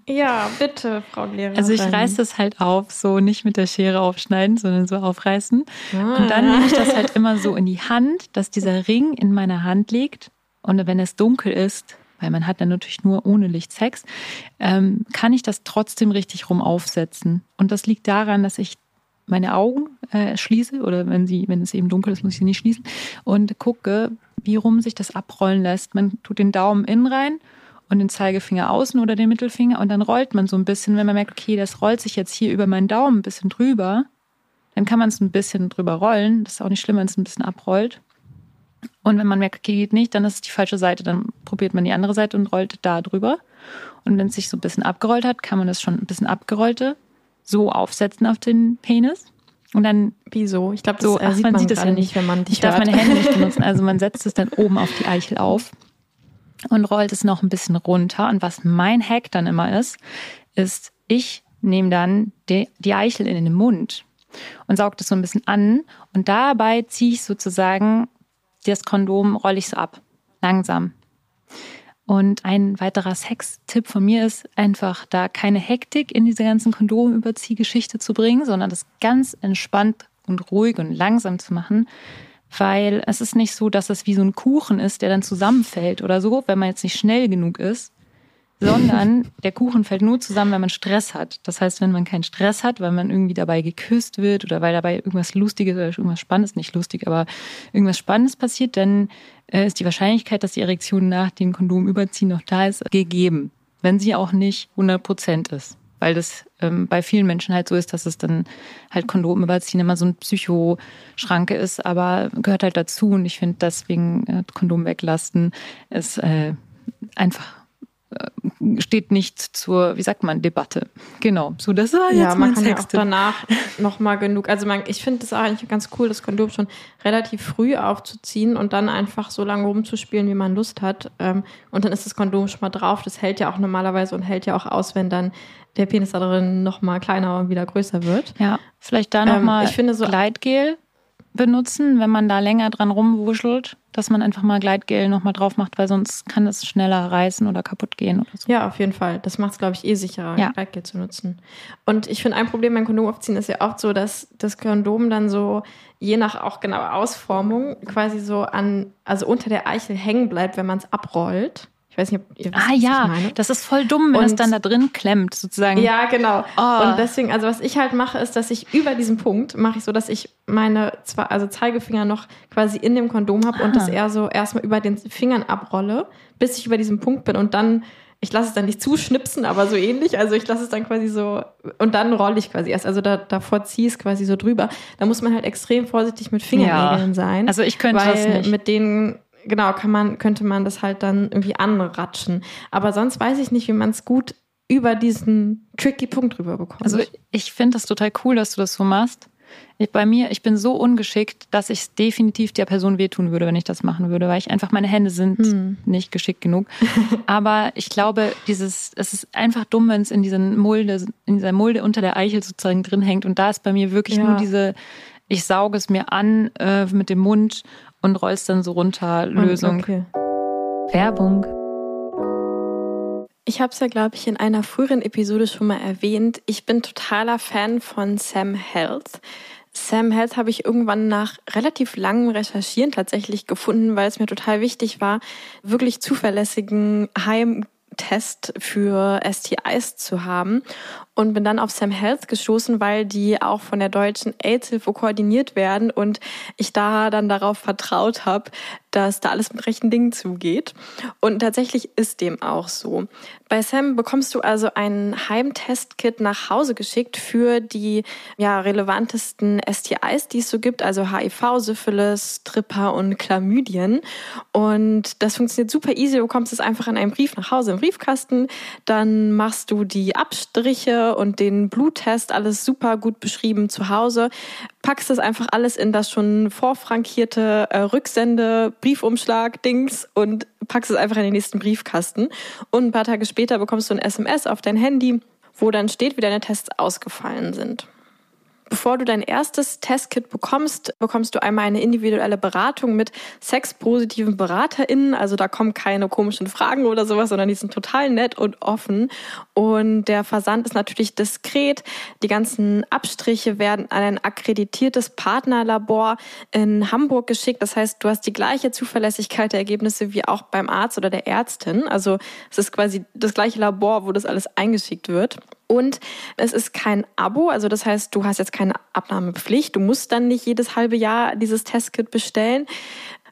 Ja, bitte, Frau Lehrerin. Also ich reiße das halt auf, so nicht mit der Schere aufschneiden, sondern so aufreißen. Und dann nehme ich das halt immer so in die Hand, dass dieser Ring in meiner Hand liegt. Und wenn es dunkel ist, weil man hat dann natürlich nur ohne Licht Sex, ähm, kann ich das trotzdem richtig rum aufsetzen. Und das liegt daran, dass ich meine Augen äh, schließe oder wenn sie, wenn es eben dunkel ist, muss ich sie nicht schließen und gucke, wie rum sich das abrollen lässt. Man tut den Daumen innen rein und den Zeigefinger außen oder den Mittelfinger und dann rollt man so ein bisschen, wenn man merkt, okay, das rollt sich jetzt hier über meinen Daumen ein bisschen drüber, dann kann man es ein bisschen drüber rollen. Das ist auch nicht schlimm, wenn es ein bisschen abrollt. Und wenn man merkt, okay, geht nicht, dann ist es die falsche Seite, dann probiert man die andere Seite und rollt da drüber. Und wenn es sich so ein bisschen abgerollt hat, kann man das schon ein bisschen abgerollte so aufsetzen auf den Penis. Und dann. Wieso? Ich glaube, so, äh, sieht man, man sieht das ja nicht, wenn man dich Ich darf meine Hände nicht benutzen. Also man setzt es dann oben auf die Eichel auf und rollt es noch ein bisschen runter. Und was mein Hack dann immer ist, ist, ich nehme dann die, die Eichel in den Mund und sauge das so ein bisschen an. Und dabei ziehe ich sozusagen das Kondom, rolle ich so ab. Langsam. Und ein weiterer Sex-Tipp von mir ist einfach, da keine Hektik in diese ganzen Kondomüberziehgeschichte zu bringen, sondern das ganz entspannt und ruhig und langsam zu machen. Weil es ist nicht so, dass es wie so ein Kuchen ist, der dann zusammenfällt oder so, wenn man jetzt nicht schnell genug ist, sondern der Kuchen fällt nur zusammen, wenn man Stress hat. Das heißt, wenn man keinen Stress hat, weil man irgendwie dabei geküsst wird oder weil dabei irgendwas Lustiges oder irgendwas Spannendes, nicht lustig, aber irgendwas Spannendes passiert, dann äh, ist die Wahrscheinlichkeit, dass die Erektion nach dem Kondomüberziehen noch da ist, gegeben. Wenn sie auch nicht 100 Prozent ist. Weil das ähm, bei vielen Menschen halt so ist, dass es dann halt Kondomüberziehen immer so ein Psychoschranke ist, aber gehört halt dazu. Und ich finde deswegen äh, Kondom weglassen ist äh, einfach steht nicht zur, wie sagt man, Debatte. Genau, so das war jetzt ja, man mein kann Sextipp. ja auch danach noch mal genug. Also man, ich finde es eigentlich ganz cool, das Kondom schon relativ früh aufzuziehen und dann einfach so lange rumzuspielen, wie man Lust hat. Ähm, und dann ist das Kondom schon mal drauf. Das hält ja auch normalerweise und hält ja auch aus, wenn dann der Penis da drin noch mal kleiner und wieder größer wird. Ja, vielleicht da noch Ähm, mal ich finde so- Gleitgel benutzen, wenn man da länger dran rumwuschelt, dass man einfach mal Gleitgel noch mal drauf macht, weil sonst kann es schneller reißen oder kaputt gehen oder so. Ja, auf jeden Fall. Das macht es, glaube ich, eh sicherer, Ja. Gleitgel zu nutzen. Und ich finde, ein Problem beim Kondom aufziehen ist ja oft so, dass das Kondom dann so, je nach auch genauer Ausformung, quasi so an, also unter der Eichel hängen bleibt, wenn man es abrollt. Ich weiß nicht, ob ihr wisst, Ah ja, das ist voll dumm, wenn es Und- dann da drin klemmt, sozusagen. Ja, genau. Oh. Und deswegen, also was ich halt mache, ist, dass ich über diesen Punkt mache ich so, dass ich meine zwei, also Zeigefinger noch quasi in dem Kondom habe und Ah. das eher so erstmal über den Fingern abrolle, bis ich über diesem Punkt bin und dann ich lasse es dann nicht zuschnipsen, aber so ähnlich. Also ich lasse es dann quasi so und dann rolle ich quasi erst. Also da, davor ziehe ich es quasi so drüber. Da muss man halt extrem vorsichtig mit Fingernägeln Ja. sein. Also ich könnte weil das nicht. mit denen genau kann man könnte man das halt dann irgendwie anratschen. Aber sonst weiß ich nicht, wie man es gut über diesen tricky Punkt rüber bekommt. Also ich finde das total cool, dass du das so machst. Ich, bei mir, ich bin so ungeschickt, dass ich es definitiv der Person wehtun würde, wenn ich das machen würde, weil ich einfach, meine Hände sind Hm. nicht geschickt genug. Aber ich glaube, dieses, es ist einfach dumm, wenn es in diesen Mulde, in dieser Mulde unter der Eichel sozusagen drin hängt. Und da ist bei mir wirklich Ja. nur diese, ich sauge es mir an äh, mit dem Mund und roll's dann so runter, Lösung. Okay. Werbung. Ich habe es ja, glaube ich, in einer früheren Episode schon mal erwähnt. Ich bin totaler Fan von Sam Health. Sam Health habe ich irgendwann nach relativ langem Recherchieren tatsächlich gefunden, weil es mir total wichtig war, wirklich zuverlässigen Heimtest für STIs zu haben. Und bin dann auf Sam Health gestoßen, weil die auch von der deutschen AIDS-Hilfe koordiniert werden und ich da dann darauf vertraut habe, dass da alles mit rechten Dingen zugeht. Und tatsächlich ist dem auch so. Bei Sam bekommst du also ein Heimtestkit nach Hause geschickt für die ja, relevantesten STIs, die es so gibt, also HIV, Syphilis, Tripper und Chlamydien. Und das funktioniert super easy. Du bekommst es einfach in einem Brief nach Hause im Briefkasten. Dann machst du die Abstriche und den Bluttest, alles super gut beschrieben zu Hause. Packst das einfach alles in das schon vorfrankierte äh, Rücksende, Briefumschlag, Dings und packst es einfach in den nächsten Briefkasten. Und ein paar Tage später bekommst du ein SMS auf dein Handy, wo dann steht, wie deine Tests ausgefallen sind. Bevor du dein erstes Testkit bekommst, bekommst du einmal eine individuelle Beratung mit sexpositiven BeraterInnen. Also da kommen keine komischen Fragen oder sowas, sondern die sind total nett und offen. Und der Versand ist natürlich diskret. Die ganzen Abstriche werden an ein akkreditiertes Partnerlabor in Hamburg geschickt. Das heißt, du hast die gleiche Zuverlässigkeit der Ergebnisse wie auch beim Arzt oder der Ärztin. Also es ist quasi das gleiche Labor, wo das alles eingeschickt wird. Und es ist kein Abo, also das heißt, du hast jetzt keine Abnahmepflicht. Du musst dann nicht jedes halbe Jahr dieses Testkit bestellen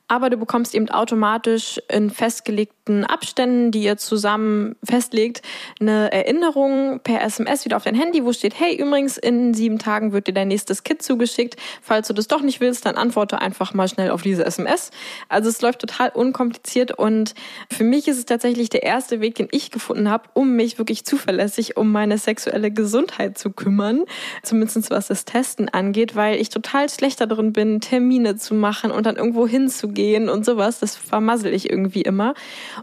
aber du bekommst eben automatisch in festgelegten Abständen, die ihr zusammen festlegt, eine Erinnerung per SMS wieder auf dein Handy, wo steht, hey, übrigens, in sieben Tagen wird dir dein nächstes Kit zugeschickt. Falls du das doch nicht willst, dann antworte einfach mal schnell auf diese SMS. Also es läuft total unkompliziert und für mich ist es tatsächlich der erste Weg, den ich gefunden habe, um mich wirklich zuverlässig um meine sexuelle Gesundheit zu kümmern, zumindest was das Testen angeht, weil ich total schlecht darin bin, Termine zu machen und dann irgendwo hinzugehen gehen und sowas. Das vermassel ich irgendwie immer.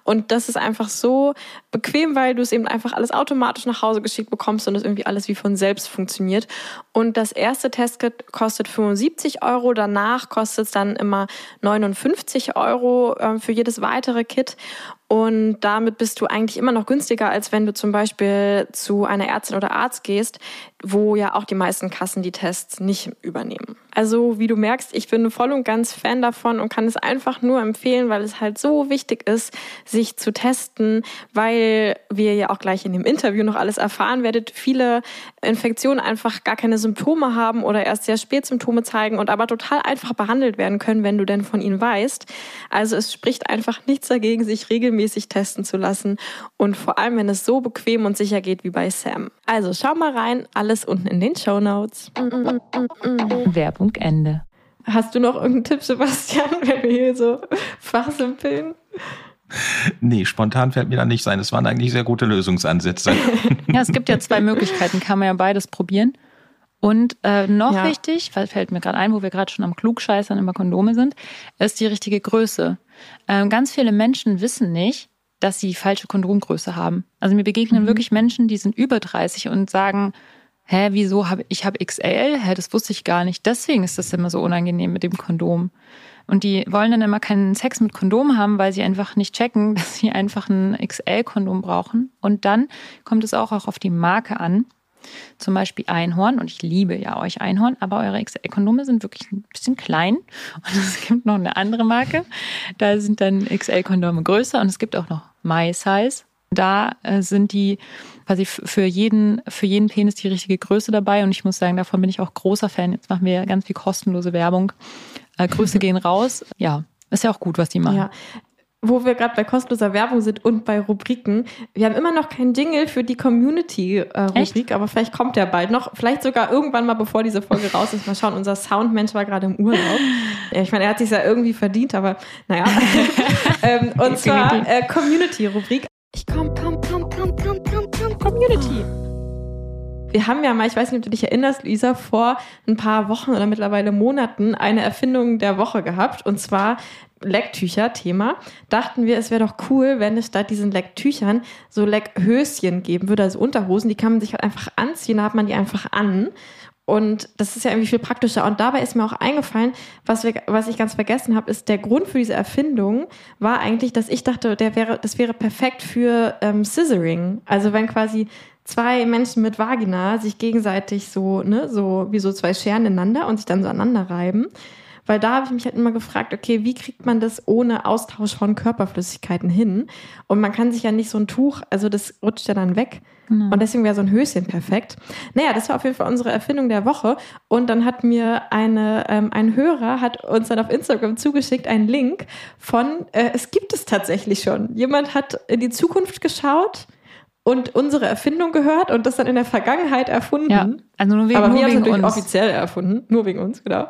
Und das ist einfach so bequem, weil du es eben einfach alles automatisch nach Hause geschickt bekommst und es irgendwie alles wie von selbst funktioniert. Und das erste Testkit kostet 75 Euro. Danach kostet es dann immer 59 Euro äh, für jedes weitere Kit. Und damit bist du eigentlich immer noch günstiger, als wenn du zum Beispiel zu einer Ärztin oder Arzt gehst, wo ja auch die meisten Kassen die Tests nicht übernehmen. Also wie du merkst, ich bin voll und ganz Fan davon und kann es einfach nur empfehlen, weil es halt so wichtig ist, sich zu testen, weil wir ja auch gleich in dem Interview noch alles erfahren werdet, viele Infektionen einfach gar keine Symptome haben oder erst sehr spät Symptome zeigen und aber total einfach behandelt werden können, wenn du denn von ihnen weißt. Also es spricht einfach nichts dagegen, sich regelmäßig regelmäßig testen zu lassen und vor allem, wenn es so bequem und sicher geht wie bei Sam. Also schau mal rein, alles unten in den Show Notes. Werbung Ende. Hast du noch irgendeinen Tipp, Sebastian, wenn wir hier so fachsimpeln? Nee, spontan fällt mir da nicht sein. Es waren eigentlich sehr gute Lösungsansätze. ja, es gibt ja zwei Möglichkeiten, kann man ja beides probieren. Und äh, noch ja. wichtig, fällt mir gerade ein, wo wir gerade schon am Klugscheißern über Kondome sind, ist die richtige Größe. Ähm, ganz viele Menschen wissen nicht, dass sie falsche Kondomgröße haben. Also mir begegnen mhm. wirklich Menschen, die sind über 30 und sagen, hä, wieso habe ich habe XL? Hä, das wusste ich gar nicht. Deswegen ist das immer so unangenehm mit dem Kondom. Und die wollen dann immer keinen Sex mit Kondom haben, weil sie einfach nicht checken, dass sie einfach ein XL-Kondom brauchen. Und dann kommt es auch, auch auf die Marke an. Zum Beispiel Einhorn. Und ich liebe ja euch Einhorn, aber eure XL-Kondome sind wirklich ein bisschen klein. Und es gibt noch eine andere Marke. Da sind dann XL-Kondome größer und es gibt auch noch My Size. Da äh, sind die quasi für jeden, für jeden Penis die richtige Größe dabei. Und ich muss sagen, davon bin ich auch großer Fan. Jetzt machen wir ganz viel kostenlose Werbung. Äh, Grüße gehen raus. Ja, ist ja auch gut, was die machen. Ja wo wir gerade bei kostenloser Werbung sind und bei Rubriken. Wir haben immer noch keinen Jingle für die Community-Rubrik, äh, aber vielleicht kommt der bald noch. Vielleicht sogar irgendwann mal, bevor diese Folge raus ist. Mal schauen, unser Soundmensch war gerade im Urlaub. ich meine, er hat sich ja irgendwie verdient, aber naja. ähm, und zwar äh, Community-Rubrik. Ich komm, komm, komm, komm, komm, komm, komm, Community. Wir haben ja mal, ich weiß nicht, ob du dich erinnerst, Lisa, vor ein paar Wochen oder mittlerweile Monaten eine Erfindung der Woche gehabt. Und zwar Lecktücher-Thema, dachten wir, es wäre doch cool, wenn es statt diesen Lecktüchern so Leckhöschen geben würde, also Unterhosen, die kann man sich halt einfach anziehen, da hat man die einfach an. Und das ist ja irgendwie viel praktischer. Und dabei ist mir auch eingefallen, was, wir, was ich ganz vergessen habe, ist der Grund für diese Erfindung war eigentlich, dass ich dachte, der wäre, das wäre perfekt für ähm, Scissoring. Also wenn quasi zwei Menschen mit Vagina sich gegenseitig so, ne, so wie so zwei Scheren ineinander und sich dann so aneinander reiben. Weil da habe ich mich halt immer gefragt, okay, wie kriegt man das ohne Austausch von Körperflüssigkeiten hin? Und man kann sich ja nicht so ein Tuch, also das rutscht ja dann weg. Genau. Und deswegen wäre so ein Höschen perfekt. Naja, das war auf jeden Fall unsere Erfindung der Woche. Und dann hat mir eine, ähm, ein Hörer hat uns dann auf Instagram zugeschickt einen Link von, äh, es gibt es tatsächlich schon. Jemand hat in die Zukunft geschaut und unsere Erfindung gehört und das dann in der Vergangenheit erfunden. Ja, also nur wegen, Aber nur wir haben es offiziell erfunden, nur wegen uns, genau.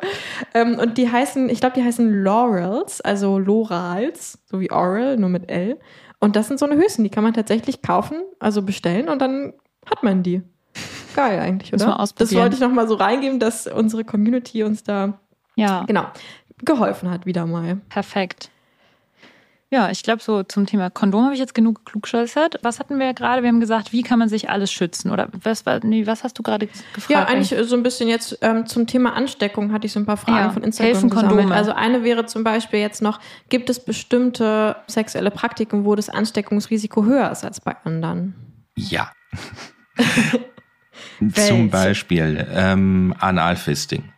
Ähm, und die heißen, ich glaube, die heißen Laurels, also Lorals, so wie Oral, nur mit L. Und das sind so eine Höschen, die kann man tatsächlich kaufen, also bestellen und dann hat man die. Geil eigentlich, oder? Das wollte ich noch mal so reingeben, dass unsere Community uns da ja. genau geholfen hat wieder mal. Perfekt. Ja, ich glaube, so zum Thema Kondom habe ich jetzt genug klugscheißert. Was hatten wir gerade? Wir haben gesagt, wie kann man sich alles schützen? Oder was, war, nee, was hast du gerade gefragt? Ja, eigentlich so ein bisschen jetzt ähm, zum Thema Ansteckung hatte ich so ein paar Fragen Ja, von Instagram helfen gesammelt. Kondome? Also eine wäre zum Beispiel jetzt noch, gibt es bestimmte sexuelle Praktiken, wo das Ansteckungsrisiko höher ist als bei anderen? Ja. Zum Beispiel ähm, Analfisting.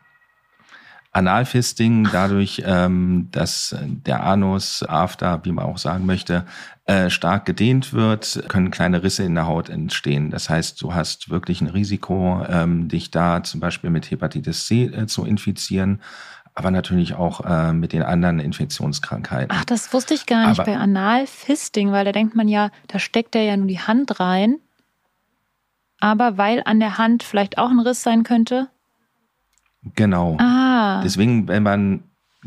Analfisting, dadurch, ähm, dass der Anus, After, wie man auch sagen möchte, äh, stark gedehnt wird, können kleine Risse in der Haut entstehen. Das heißt, du hast wirklich ein Risiko, ähm, dich da zum Beispiel mit Hepatitis C äh, zu infizieren, aber natürlich auch äh, mit den anderen Infektionskrankheiten. Ach, das wusste ich gar nicht Aber- bei Analfisting, weil da denkt man ja, da steckt er ja nur die Hand rein. Aber weil an der Hand vielleicht auch ein Riss sein könnte. Genau. Ah, Deswegen, wenn man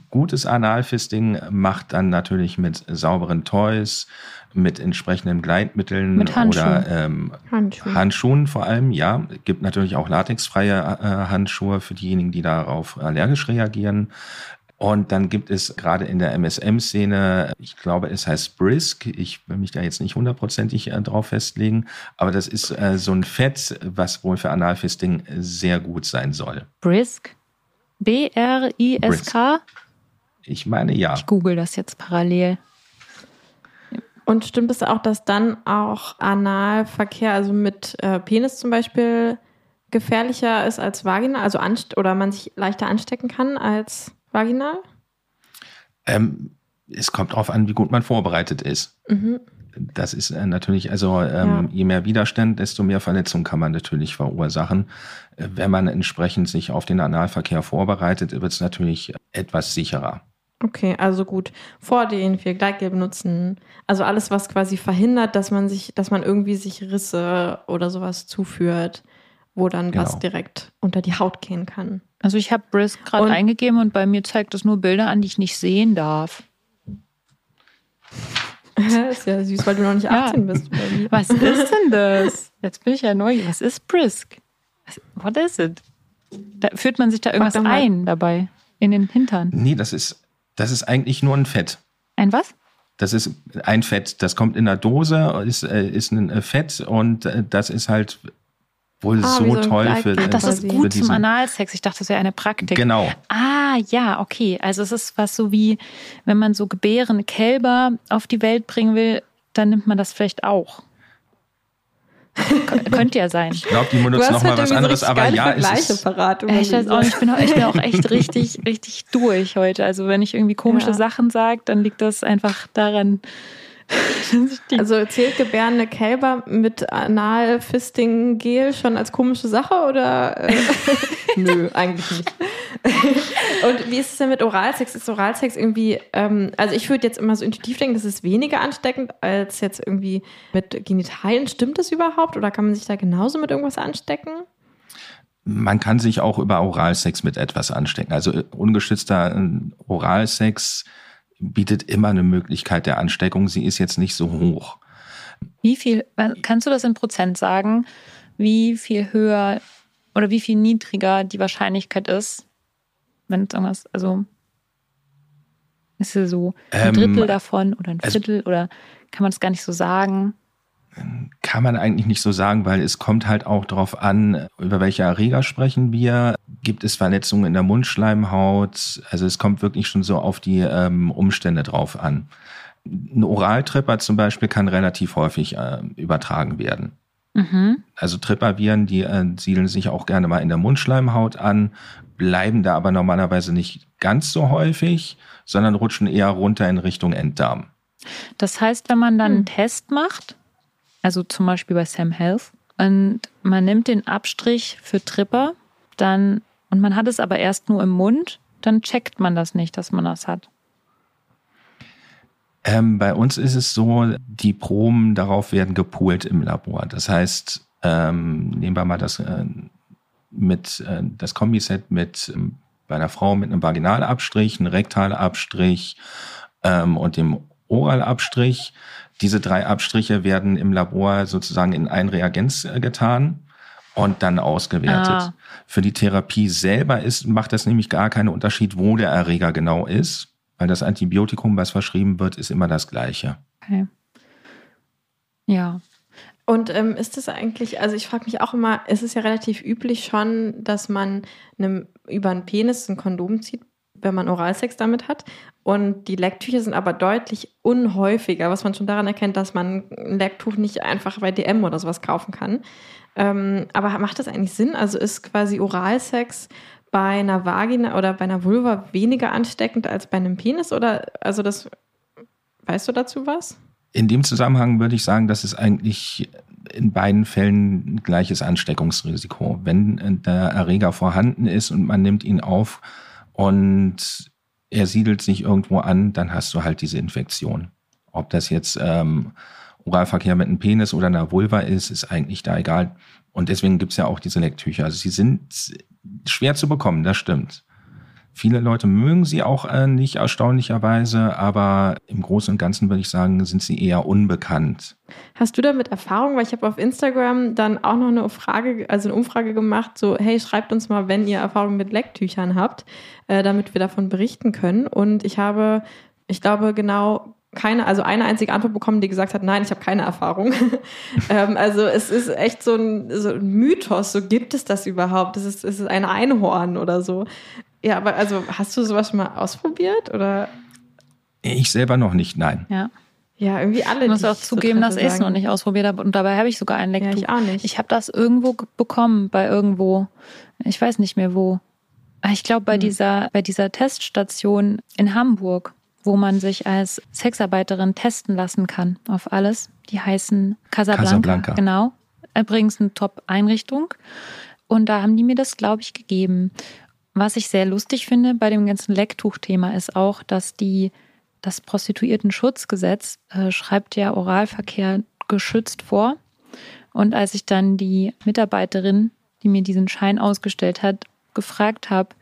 gutes Analfisting macht, dann natürlich mit sauberen Toys, mit entsprechenden Gleitmitteln Mit Handschuhen. oder ähm, Handschuhe. Handschuhen vor allem, ja. Es gibt natürlich auch latexfreie äh, Handschuhe für diejenigen, die darauf allergisch reagieren. Und dann gibt es gerade in der MSM-Szene, ich glaube, es heißt Brisk. Ich will mich da jetzt nicht hundertprozentig äh, drauf festlegen, aber das ist äh, so ein Fett, was wohl für Analfisting sehr gut sein soll. Brisk. B-R-I-S-K. Ich meine ja. Ich google das jetzt parallel. Und stimmt es auch, dass dann auch Analverkehr, also mit äh, Penis zum Beispiel, gefährlicher ist als Vagina, also anst oder man sich leichter anstecken kann als vaginal? Ähm, es kommt darauf an, wie gut man vorbereitet ist. Mhm. Das ist äh, natürlich, also ähm, je mehr Widerstand, desto mehr Verletzungen kann man natürlich verursachen. Äh, wenn man entsprechend sich auf den Analverkehr vorbereitet, wird es natürlich etwas sicherer. Okay, also gut. Vordehnen, viel Gleitgel benutzen. Also alles, was quasi verhindert, dass man sich, dass man irgendwie sich Risse oder sowas zuführt, wo dann was Genau. direkt unter die Haut gehen kann. Also ich habe Brisk gerade eingegeben und bei mir zeigt es nur Bilder an, die ich nicht sehen darf. ist ja süß, weil du noch nicht Ja. 18 bist. Oder wie? Was ist denn das? Jetzt bin ich ja neu. Was ist Brisk? Was- What is it? Da führt man sich da irgendwas ein dabei in den Hintern. Nee, das ist, das ist eigentlich nur ein Fett. Ein was? Das ist ein Fett, das kommt in der Dose, ist, äh, ist ein äh, Fett und äh, das ist halt wohl Ah, so, so ein toll für, Gleitgel. äh, Das ist gut zum Analsex. Ich dachte, das wäre eine Praktik. Genau. Ah, ja, okay. Also es ist was so wie, wenn man so gebärende Kälber auf die Welt bringen will, dann nimmt man das vielleicht auch. Kö- Könnte ja sein. Ich glaube, die benutzen noch mal was anderes, aber ja, es ist, parat. Ich weiß auch ich bin auch, ich bin auch echt richtig, richtig durch heute. Also wenn ich irgendwie komische Ja. Sachen sage, dann liegt das einfach daran. Also zählt gebärende Kälber mit Anal-Fisting-Gel schon als komische Sache oder? Äh, nö, eigentlich nicht. Und wie ist es denn mit Oralsex? Ist Oralsex irgendwie, ähm, also ich würde jetzt immer so intuitiv denken, das ist weniger ansteckend als jetzt irgendwie mit Genitalien. Stimmt das überhaupt oder kann man sich da genauso mit irgendwas anstecken? man kann sich auch über Oralsex mit etwas anstecken. Also äh, ungeschützter äh, Oralsex bietet immer eine Möglichkeit der Ansteckung. Sie ist jetzt nicht so hoch. Wie viel, kannst du das in Prozent sagen, wie viel höher oder wie viel niedriger die Wahrscheinlichkeit ist, wenn es irgendwas, also ist es so ein Ähm, Drittel davon oder ein also- Viertel oder kann man das gar nicht so sagen? Kann man eigentlich nicht so sagen, weil es kommt halt auch darauf an, über welche Erreger sprechen wir. Gibt es Verletzungen in der Mundschleimhaut? Also es kommt wirklich schon so auf die ähm, Umstände drauf an. Ein Oraltripper zum Beispiel kann relativ häufig äh, übertragen werden. Mhm. Also Tripperviren, die äh, siedeln sich auch gerne mal in der Mundschleimhaut an, bleiben da aber normalerweise nicht ganz so häufig, sondern rutschen eher runter in Richtung Enddarm. Das heißt, wenn man dann einen Test macht, also zum Beispiel bei Sam Health, und man nimmt den Abstrich für Tripper, dann, und man hat es aber erst nur im Mund, dann checkt man das nicht, dass man das hat. Ähm, bei uns ist es so, die Proben darauf werden gepoolt im Labor. Das heißt, ähm, nehmen wir mal das äh, mit äh, das Kombiset mit ähm, bei einer Frau mit einem Vaginalabstrich, einem Rektalabstrich ähm, und dem Oralabstrich. Diese drei Abstriche werden im Labor sozusagen in ein Reagenz äh, getan und dann ausgewertet. Ah. Für die Therapie selber ist, macht das nämlich gar keinen Unterschied, wo der Erreger genau ist. weil das Antibiotikum, was verschrieben wird, ist immer das gleiche. Okay. Ja. Und ähm, ist es eigentlich, also ich frage mich auch immer, ist es ja relativ üblich schon, dass man einem, über einen Penis ein Kondom zieht, wenn man Oralsex damit hat. Und die Lecktücher sind aber deutlich unhäufiger, was man schon daran erkennt, dass man ein Lecktuch nicht einfach bei DM oder sowas kaufen kann. Ähm, aber macht das eigentlich Sinn? Also ist quasi Oralsex bei einer Vagina oder bei einer Vulva weniger ansteckend als bei einem Penis? Oder also das, weißt du dazu was? In dem Zusammenhang würde ich sagen, dass es eigentlich in beiden Fällen ein gleiches Ansteckungsrisiko. Wenn der Erreger vorhanden ist und man nimmt ihn auf und er siedelt sich irgendwo an, dann hast du halt diese Infektion. Ob das jetzt ähm, Oralverkehr mit einem Penis oder einer Vulva ist, ist eigentlich da egal. Und deswegen gibt's ja auch diese Lecktücher. Also sie sind schwer zu bekommen, das stimmt. Viele Leute mögen sie auch äh, nicht erstaunlicherweise, aber im Großen und Ganzen würde ich sagen, sind sie eher unbekannt. Hast du damit Erfahrung? Weil ich habe auf Instagram dann auch noch eine Frage, also eine Umfrage gemacht, so hey, schreibt uns mal, wenn ihr Erfahrung mit Lecktüchern habt, äh, damit wir davon berichten können. Und ich habe, ich glaube, genau keine, also eine einzige Antwort bekommen, die gesagt hat, nein, ich habe keine Erfahrung. ähm, also es ist echt so ein, so ein Mythos, so gibt es das überhaupt? Es ist, es ist ein Einhorn oder so. Ja, aber also hast du sowas schon mal ausprobiert oder? Ich selber noch nicht, nein. Ja. Ja, irgendwie alle. Ich muss auch zugeben, dass ich es noch nicht ausprobiert habe und dabei habe ich sogar ein Lecktuch. Ja, ich auch nicht. Ich habe das irgendwo bekommen, bei irgendwo. Ich weiß nicht mehr wo. Ah, ich glaube bei hm. dieser bei dieser Teststation in Hamburg, wo man sich als Sexarbeiterin testen lassen kann auf alles. Die heißen Casablanca. Casablanca. Genau. Übrigens eine Top-Einrichtung. Und da haben die mir das, glaube ich, gegeben. Was ich sehr lustig finde bei dem ganzen Lecktuch-Thema ist auch, dass die, das Prostituierten-Schutzgesetz äh, schreibt ja Oralverkehr geschützt vor. Und als ich dann die Mitarbeiterin, die mir diesen Schein ausgestellt hat, gefragt habe,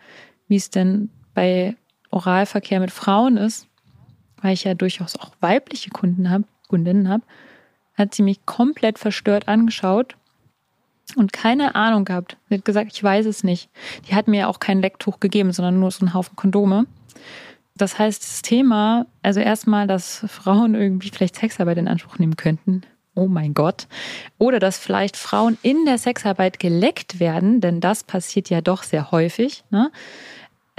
wie es denn bei Oralverkehr mit Frauen ist, weil ich ja durchaus auch weibliche Kunden habe, Kundinnen habe, hat sie mich komplett verstört angeschaut und keine Ahnung gehabt. Sie hat gesagt, ich weiß es nicht. Die hat mir auch kein Lecktuch gegeben, sondern nur so einen Haufen Kondome. Das heißt, das Thema, also erstmal, dass Frauen irgendwie vielleicht Sexarbeit in Anspruch nehmen könnten. Oh mein Gott. Oder dass vielleicht Frauen in der Sexarbeit geleckt werden, denn das passiert ja doch sehr häufig. Ne?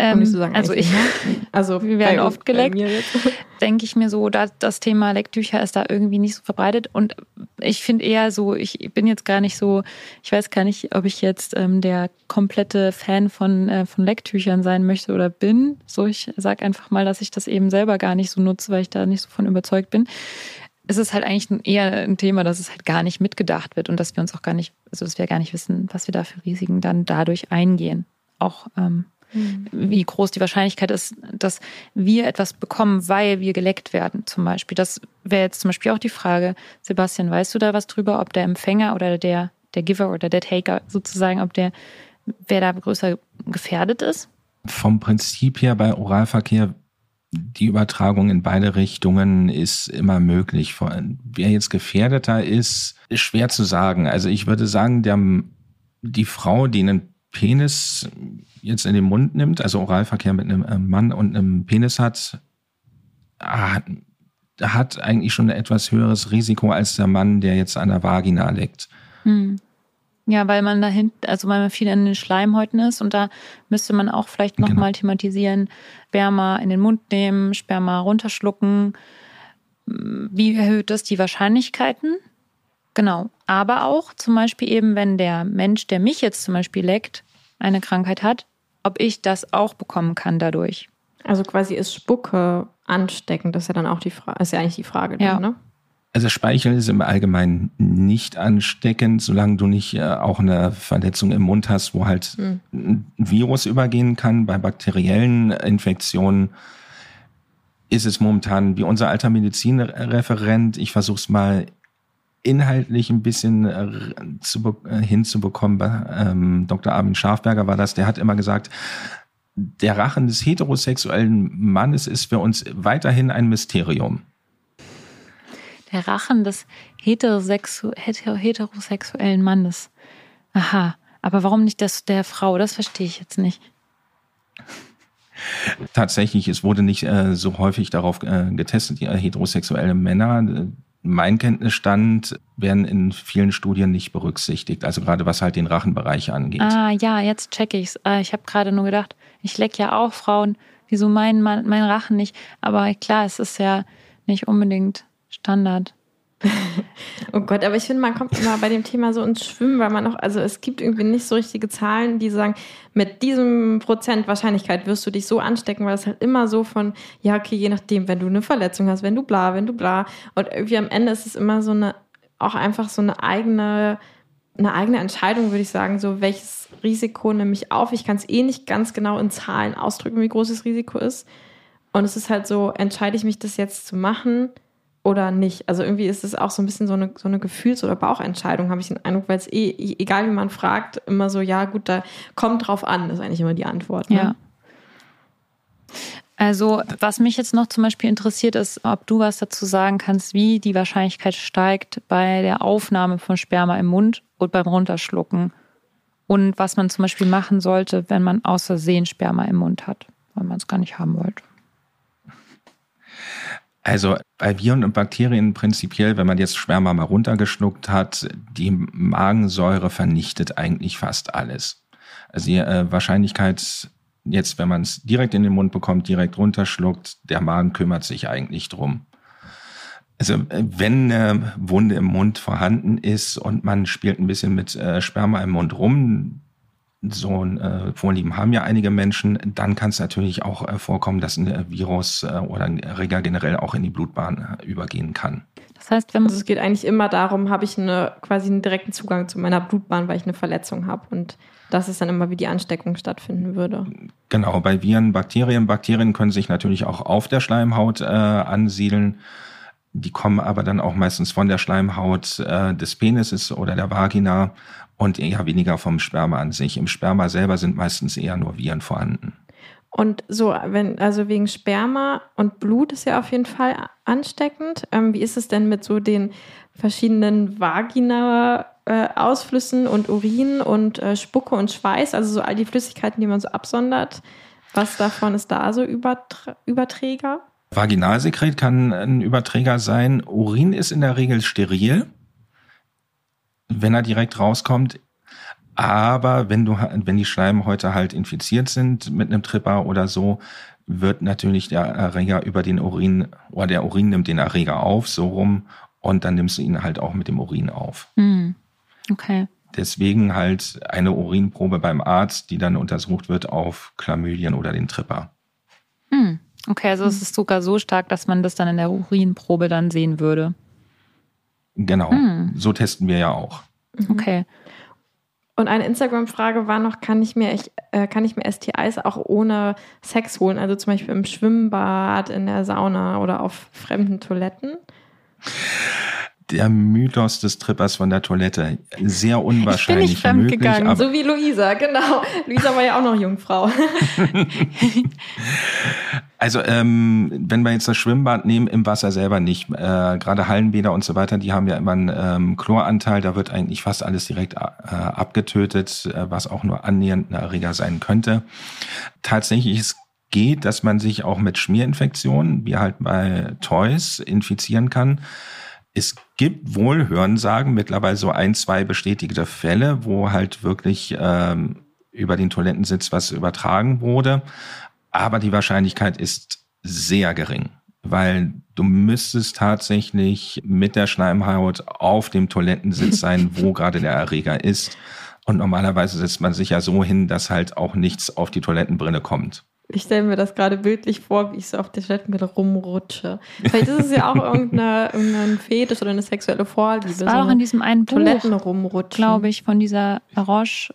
Ähm, sagen, also ich, also wir werden oft geleckt. Denke ich mir so, da, das Thema Lecktücher ist da irgendwie nicht so verbreitet. Und ich finde eher so, ich bin jetzt gar nicht so, ich weiß gar nicht, ob ich jetzt ähm, der komplette Fan von, äh, von Lecktüchern sein möchte oder bin. So, ich sage einfach mal, dass ich das eben selber gar nicht so nutze, weil ich da nicht so von überzeugt bin. Es ist halt eigentlich eher ein Thema, dass es halt gar nicht mitgedacht wird und dass wir uns auch gar nicht, also dass wir gar nicht wissen, was wir da für Risiken dann dadurch eingehen. Auch ähm, Mhm. wie groß die Wahrscheinlichkeit ist, dass wir etwas bekommen, weil wir geleckt werden, zum Beispiel. Das wäre jetzt zum Beispiel auch die Frage, Sebastian, weißt du da was drüber, ob der Empfänger oder der, der Giver oder der Taker sozusagen, ob der, wer da größer gefährdet ist? Vom Prinzip her bei Oralverkehr die Übertragung in beide Richtungen ist immer möglich. Wer jetzt gefährdeter ist, ist schwer zu sagen. Also ich würde sagen, der, die Frau, die einen Penis jetzt in den Mund nimmt, also Oralverkehr mit einem äh, Mann und einem Penis hat, ah, hat eigentlich schon ein etwas höheres Risiko als der Mann, der jetzt an der Vagina leckt. Hm. Ja, weil man dahinten, also weil man viel in den Schleimhäuten ist und da müsste man auch vielleicht nochmal genau. thematisieren, Sperma in den Mund nehmen, Sperma runterschlucken. Wie erhöht das die Wahrscheinlichkeiten? Genau. Aber auch zum Beispiel eben, wenn der Mensch, der mich jetzt zum Beispiel leckt, eine Krankheit hat, ob ich das auch bekommen kann dadurch. Also quasi ist Spucke ansteckend, das ist ja dann auch die Frage, ist ja eigentlich die Frage, ja. dann, ne? Also Speichel ist im Allgemeinen nicht ansteckend, solange du nicht äh, auch eine Verletzung im Mund hast, wo halt hm. ein Virus übergehen kann. Bei bakteriellen Infektionen ist es momentan wie unser alter Medizinreferent, ich versuche es mal inhaltlich ein bisschen äh, zu, äh, hinzubekommen. Ähm, Dr. Armin Schafberger war das, der hat immer gesagt, der Rachen des heterosexuellen Mannes ist für uns weiterhin ein Mysterium. Der Rachen des heterosexu heterosexuellen Mannes. Aha, aber warum nicht das der Frau? Das verstehe ich jetzt nicht. Tatsächlich, es wurde nicht äh, so häufig darauf äh, getestet, die äh, heterosexuelle Männer. Mein Kenntnisstand werden in vielen Studien nicht berücksichtigt, also gerade was halt den Rachenbereich angeht. Ah ja, jetzt check ich's. Äh, ich habe gerade nur gedacht, ich leck ja auch Frauen. Wieso mein, mein Rachen nicht? Aber klar, es ist ja nicht unbedingt Standard. Oh Gott, aber ich finde, man kommt immer bei dem Thema so ins Schwimmen, weil man noch, also es gibt irgendwie nicht so richtige Zahlen, die sagen, mit diesem Prozent Wahrscheinlichkeit wirst du dich so anstecken, weil es halt immer so von, ja, okay, je nachdem, wenn du eine Verletzung hast, wenn du bla, wenn du bla. Und irgendwie am Ende ist es immer so eine, auch einfach so eine eigene, eine eigene Entscheidung, würde ich sagen, so welches Risiko nehme ich auf. Ich kann es eh nicht ganz genau in Zahlen ausdrücken, wie groß das Risiko ist. Und es ist halt so, entscheide ich mich das jetzt zu machen oder nicht. Also irgendwie ist es auch so ein bisschen so eine, so eine Gefühls- oder Bauchentscheidung, habe ich den Eindruck, weil es eh, egal wie man fragt, immer so, ja gut, da kommt drauf an, ist eigentlich immer die Antwort. Ne? Ja. Also, was mich jetzt noch zum Beispiel interessiert, ist, ob du was dazu sagen kannst, wie die Wahrscheinlichkeit steigt bei der Aufnahme von Sperma im Mund und beim Runterschlucken. Und was man zum Beispiel machen sollte, wenn man aus Versehen Sperma im Mund hat, weil man es gar nicht haben wollte. Also bei Viren und Bakterien prinzipiell, wenn man jetzt Sperma mal runtergeschluckt hat, die Magensäure vernichtet eigentlich fast alles. Also die äh, Wahrscheinlichkeit jetzt, wenn man es direkt in den Mund bekommt, direkt runterschluckt, der Magen kümmert sich eigentlich drum. Also äh, wenn eine Wunde im Mund vorhanden ist und man spielt ein bisschen mit äh, Sperma im Mund rum, so ein äh, Vorlieben haben ja einige Menschen, dann kann es natürlich auch äh, vorkommen, dass ein äh, Virus äh, oder ein Erreger generell auch in die Blutbahn äh, übergehen kann. Das heißt, wenn also es geht eigentlich immer darum, habe ich eine, quasi einen direkten Zugang zu meiner Blutbahn, weil ich eine Verletzung habe und das ist dann immer, wie die Ansteckung stattfinden würde. Genau, bei Viren, Bakterien. Bakterien können sich natürlich auch auf der Schleimhaut äh, ansiedeln. Die kommen aber dann auch meistens von der Schleimhaut äh, des Penises oder der Vagina und eher weniger vom Sperma an sich. Im Sperma selber sind meistens eher nur Viren vorhanden. Und so, wenn, also wegen Sperma und Blut ist ja auf jeden Fall ansteckend. Ähm, wie ist es denn mit so den verschiedenen Vagina-Ausflüssen äh, und Urin und äh, Spucke und Schweiß, also so all die Flüssigkeiten, die man so absondert? Was davon ist da so Übertr Überträger? Vaginalsekret kann ein Überträger sein. Urin ist in der Regel steril wenn er direkt rauskommt. Aber wenn du, wenn die Schleimhäute halt infiziert sind mit einem Tripper oder so, wird natürlich der Erreger über den Urin, oder der Urin nimmt den Erreger auf, so rum, und dann nimmst du ihn halt auch mit dem Urin auf. Mm, okay. Deswegen halt eine Urinprobe beim Arzt, die dann untersucht wird auf Chlamydien oder den Tripper. Mm, okay, also es ist sogar so stark, dass man das dann in der Urinprobe dann sehen würde. Genau, hm. so testen wir ja auch. Mhm. Okay. Und eine Instagram-Frage war noch, kann ich, mir, ich, äh, kann ich mir STIs auch ohne Sex holen? Also zum Beispiel im Schwimmbad, in der Sauna oder auf fremden Toiletten? der Mythos des Trippers von der Toilette. Sehr unwahrscheinlich. Ich bin nicht fremdgegangen, so wie Luisa, genau. Luisa war ja auch noch Jungfrau. also ähm, wenn wir jetzt das Schwimmbad nehmen, im Wasser selber nicht. Äh, Gerade Hallenbäder und so weiter, die haben ja immer einen ähm, Chloranteil. Da wird eigentlich fast alles direkt äh, abgetötet, äh, was auch nur annähernd ein Erreger sein könnte. Tatsächlich ist geht, dass man sich auch mit Schmierinfektionen, wie halt bei Toys, infizieren kann. Es gibt wohl Hörensagen, mittlerweile so ein, zwei bestätigte Fälle, wo halt wirklich ähm, über den Toilettensitz was übertragen wurde. Aber die Wahrscheinlichkeit ist sehr gering, weil du müsstest tatsächlich mit der Schleimhaut auf dem Toilettensitz sein, wo gerade der Erreger ist. Und normalerweise setzt man sich ja so hin, dass halt auch nichts auf die Toilettenbrille kommt. Ich stelle mir das gerade bildlich vor, wie ich so auf der Toilettenbrille rumrutsche. Vielleicht ist es ja auch irgendeine, irgendein Fetisch oder eine sexuelle Vorliebe. Das war so auch in diesem einen Toiletten rumrutschen. glaube ich, von dieser Roche,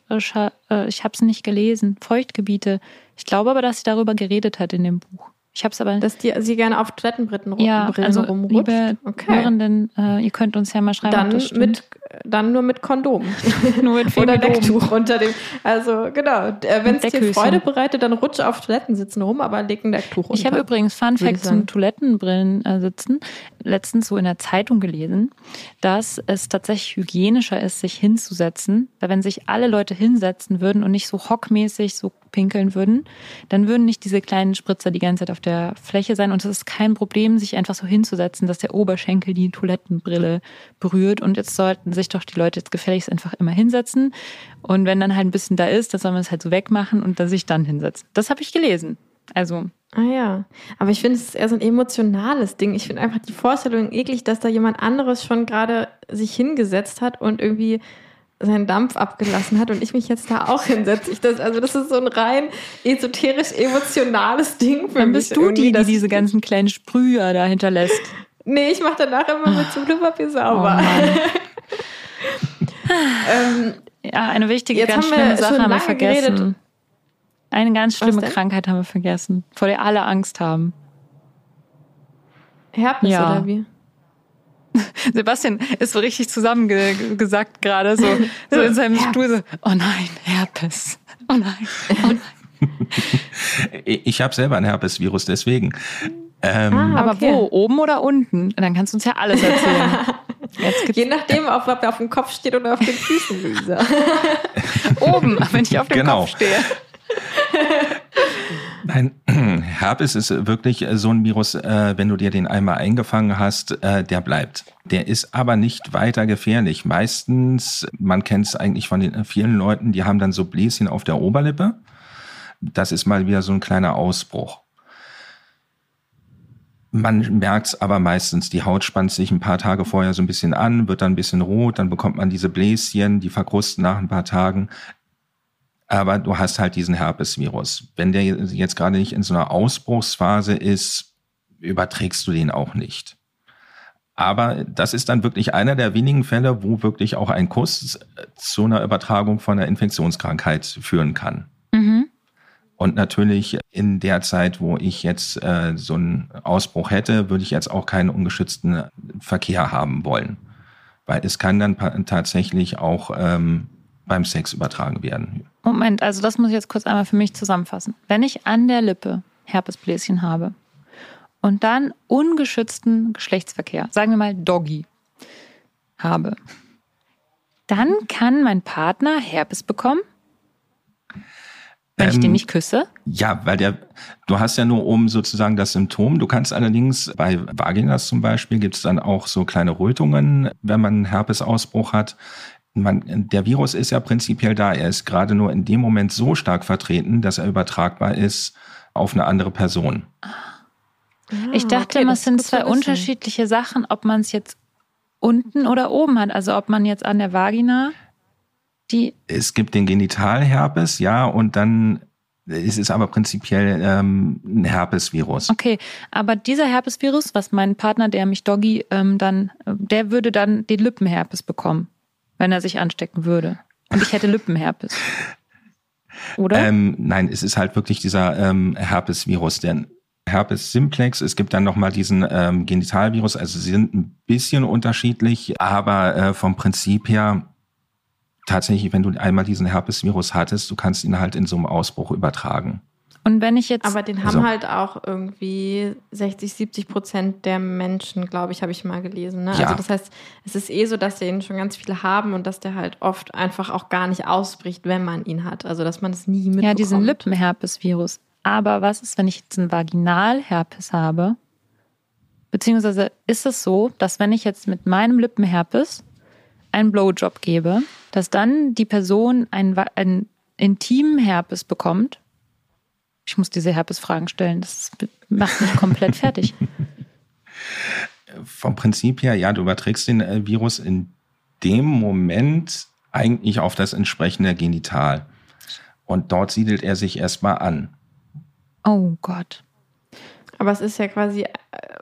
äh, ich habe es nicht gelesen, Feuchtgebiete. Ich glaube aber, dass sie darüber geredet hat in dem Buch. Ich habe es aber. Dass die, sie gerne auf Toilettenbritten ja, also, rumrutscht. Liebe okay. Hörenden, äh, ihr könnt uns ja mal schreiben. Dann, mit, dann nur mit Kondom. nur mit Oder Decktuch unter dem. Also genau. Äh, Wenn es dir Freude bereitet, dann rutsch auf Toiletten sitzen rum, aber leg ein Decktuch unter. Ich habe übrigens Fun Fact zum Toilettenbrillen äh, sitzen. Letztens so in der Zeitung gelesen, dass es tatsächlich hygienischer ist, sich hinzusetzen. Weil wenn sich alle Leute hinsetzen würden und nicht so hockmäßig, so pinkeln würden, dann würden nicht diese kleinen Spritzer die ganze Zeit auf der Fläche sein. Und es ist kein Problem, sich einfach so hinzusetzen, dass der Oberschenkel die Toilettenbrille berührt. Und jetzt sollten sich doch die Leute jetzt gefälligst einfach immer hinsetzen. Und wenn dann halt ein bisschen da ist, dann soll man es halt so wegmachen und dann sich dann hinsetzen. Das habe ich gelesen. Also Ah ja, aber ich finde, es ist eher so ein emotionales Ding. Ich finde einfach die Vorstellung eklig, dass da jemand anderes schon gerade sich hingesetzt hat und irgendwie seinen Dampf abgelassen hat und ich mich jetzt da auch hinsetze. Ich das, also das ist so ein rein esoterisch emotionales Ding für dann mich. bist du die, die diese ganzen kleinen Sprüher da hinterlässt. Nee, ich mache danach immer mit zum Klopapier sauber. Oh ähm, ja, eine wichtige, jetzt ganz haben schlimme Sache haben wir vergessen. geredet. Eine ganz schlimme? Krankheit haben wir vergessen, vor der alle Angst haben. Herpes Ja. oder wie? Sebastian ist so richtig zusammengesackt gerade, so, so in seinem Stuhl, so, oh nein, Herpes. Oh nein, oh nein. Ich habe selber ein Herpesvirus, deswegen. Ähm, Ah, Aber okay. wo? Oben oder unten? Dann kannst du uns ja alles erzählen. Je nachdem, ob er auf dem Kopf steht oder auf den Füßen, Luisa. oben, wenn ich auf dem Genau. Kopf stehe. Nein, Herpes ist wirklich so ein Virus, äh, wenn du dir den einmal eingefangen hast, äh, der bleibt. Der ist aber nicht weiter gefährlich. Meistens, man kennt es eigentlich von den vielen Leuten, die haben dann so Bläschen auf der Oberlippe. Das ist mal wieder so ein kleiner Ausbruch. Man merkt es aber meistens, die Haut spannt sich ein paar Tage vorher so ein bisschen an, wird dann ein bisschen rot, dann bekommt man diese Bläschen, die verkrusten nach ein paar Tagen. Aber du hast halt diesen Herpesvirus. Wenn der jetzt gerade nicht in so einer Ausbruchsphase ist, überträgst du den auch nicht. Aber das ist dann wirklich einer der wenigen Fälle, wo wirklich auch ein Kuss zu einer Übertragung von einer Infektionskrankheit führen kann. Mhm. Und natürlich in der Zeit, wo ich jetzt äh, so einen Ausbruch hätte, würde ich jetzt auch keinen ungeschützten Verkehr haben wollen. Weil es kann dann tatsächlich auch ähm, beim Sex übertragen werden. Moment, also das muss ich jetzt kurz einmal für mich zusammenfassen. Wenn ich an der Lippe Herpesbläschen habe und dann ungeschützten Geschlechtsverkehr, sagen wir mal Doggy, habe, dann kann mein Partner Herpes bekommen, wenn ich den Ähm, nicht küsse. Ja, weil der, du hast ja nur oben sozusagen das Symptom. Du kannst allerdings bei Vaginas zum Beispiel gibt es dann auch so kleine Rötungen, wenn man einen Herpesausbruch hat. Man, der Virus ist ja prinzipiell da. Er ist gerade nur in dem Moment so stark vertreten, dass er übertragbar ist auf eine andere Person. Ich dachte okay, es sind zwei wissen. unterschiedliche Sachen, ob man es jetzt unten oder oben hat. Also ob man jetzt an der Vagina die Es gibt den Genitalherpes, ja, und dann ist es aber prinzipiell ähm, ein Herpesvirus. Okay, aber dieser Herpesvirus, was mein Partner, der mich Doggy ähm, dann, äh, der würde dann den Lippenherpes bekommen, wenn er sich anstecken würde. Und ich hätte Lippenherpes. Oder? Ähm, nein, es ist halt wirklich dieser ähm, Herpesvirus, der Herpes simplex. Es gibt dann nochmal diesen ähm, Genitalvirus, also sie sind ein bisschen unterschiedlich, aber äh, vom Prinzip her tatsächlich, wenn du einmal diesen Herpesvirus hattest, du kannst ihn halt in so einem Ausbruch übertragen. Und wenn ich jetzt. Aber den haben Also- halt auch irgendwie 60, 70 Prozent der Menschen, glaube ich, habe ich mal gelesen. Ne? Ja. Also das heißt, es ist eh so, dass den schon ganz viele haben und dass der halt oft einfach auch gar nicht ausbricht, wenn man ihn hat. Also dass man es nie mitbekommt. ja, diesen Lippenherpesvirus. Aber was ist, wenn ich jetzt einen Vaginalherpes habe? Beziehungsweise ist es so, dass wenn ich jetzt mit meinem Lippenherpes einen Blowjob gebe, dass dann die Person einen, einen intimen Herpes bekommt? Ich muss diese Herpesfragen stellen. Das macht mich komplett fertig. Vom Prinzip her, ja, du überträgst den äh, Virus in dem Moment eigentlich auf das entsprechende Genital. Und dort siedelt er sich erstmal an. Oh Gott. Aber es ist ja quasi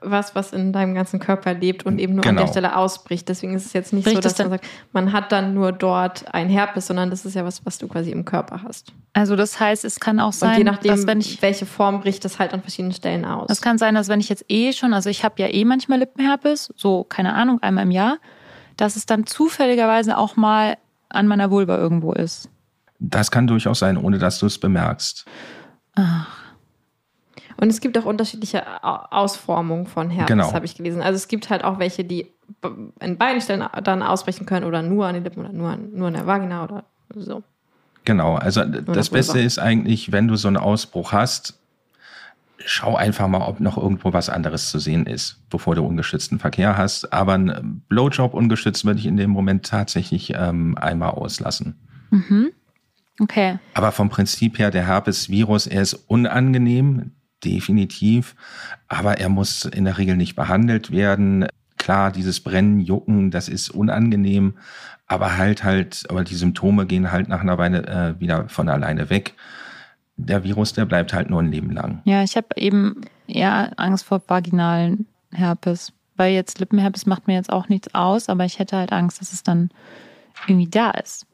was, was in deinem ganzen Körper lebt und eben nur an Genau. der Stelle ausbricht. Deswegen ist es jetzt nicht Bricht so, dass man sagt, man hat dann nur dort ein Herpes, sondern das ist ja was, was du quasi im Körper hast. Also das heißt, es kann auch sein, und je nachdem, dass wenn ich welche Form bricht das halt an verschiedenen Stellen aus. Es kann sein, dass wenn ich jetzt eh schon, also ich habe ja eh manchmal Lippenherpes, so keine Ahnung, einmal im Jahr, dass es dann zufälligerweise auch mal an meiner Vulva irgendwo ist. Das kann durchaus sein, ohne dass du es bemerkst. Und es gibt auch unterschiedliche Au- Ausformungen von Herpes, Genau. habe ich gelesen. Also es gibt halt auch welche, die in beiden Stellen dann ausbrechen können oder nur an den Lippen oder nur an, nur an der Vagina oder so. Genau, also das Beste ist eigentlich, wenn du so einen Ausbruch hast, schau einfach mal, ob noch irgendwo was anderes zu sehen ist, bevor du ungeschützten Verkehr hast. Aber ein Blowjob ungeschützt würde ich in dem Moment tatsächlich ähm, einmal auslassen. Mhm. Okay. Aber vom Prinzip her, der Herpes-Virus, er ist unangenehm, definitiv, aber er muss in der Regel nicht behandelt werden. Klar, dieses Brennen, Jucken, das ist unangenehm, aber halt halt, aber die Symptome gehen halt nach einer Weile äh, wieder von alleine weg der Virus, der bleibt halt nur ein Leben lang. Ja, ich habe eben eher Angst vor vaginalen Herpes. Weil jetzt Lippenherpes macht mir jetzt auch nichts aus, aber ich hätte halt Angst, dass es dann irgendwie da ist.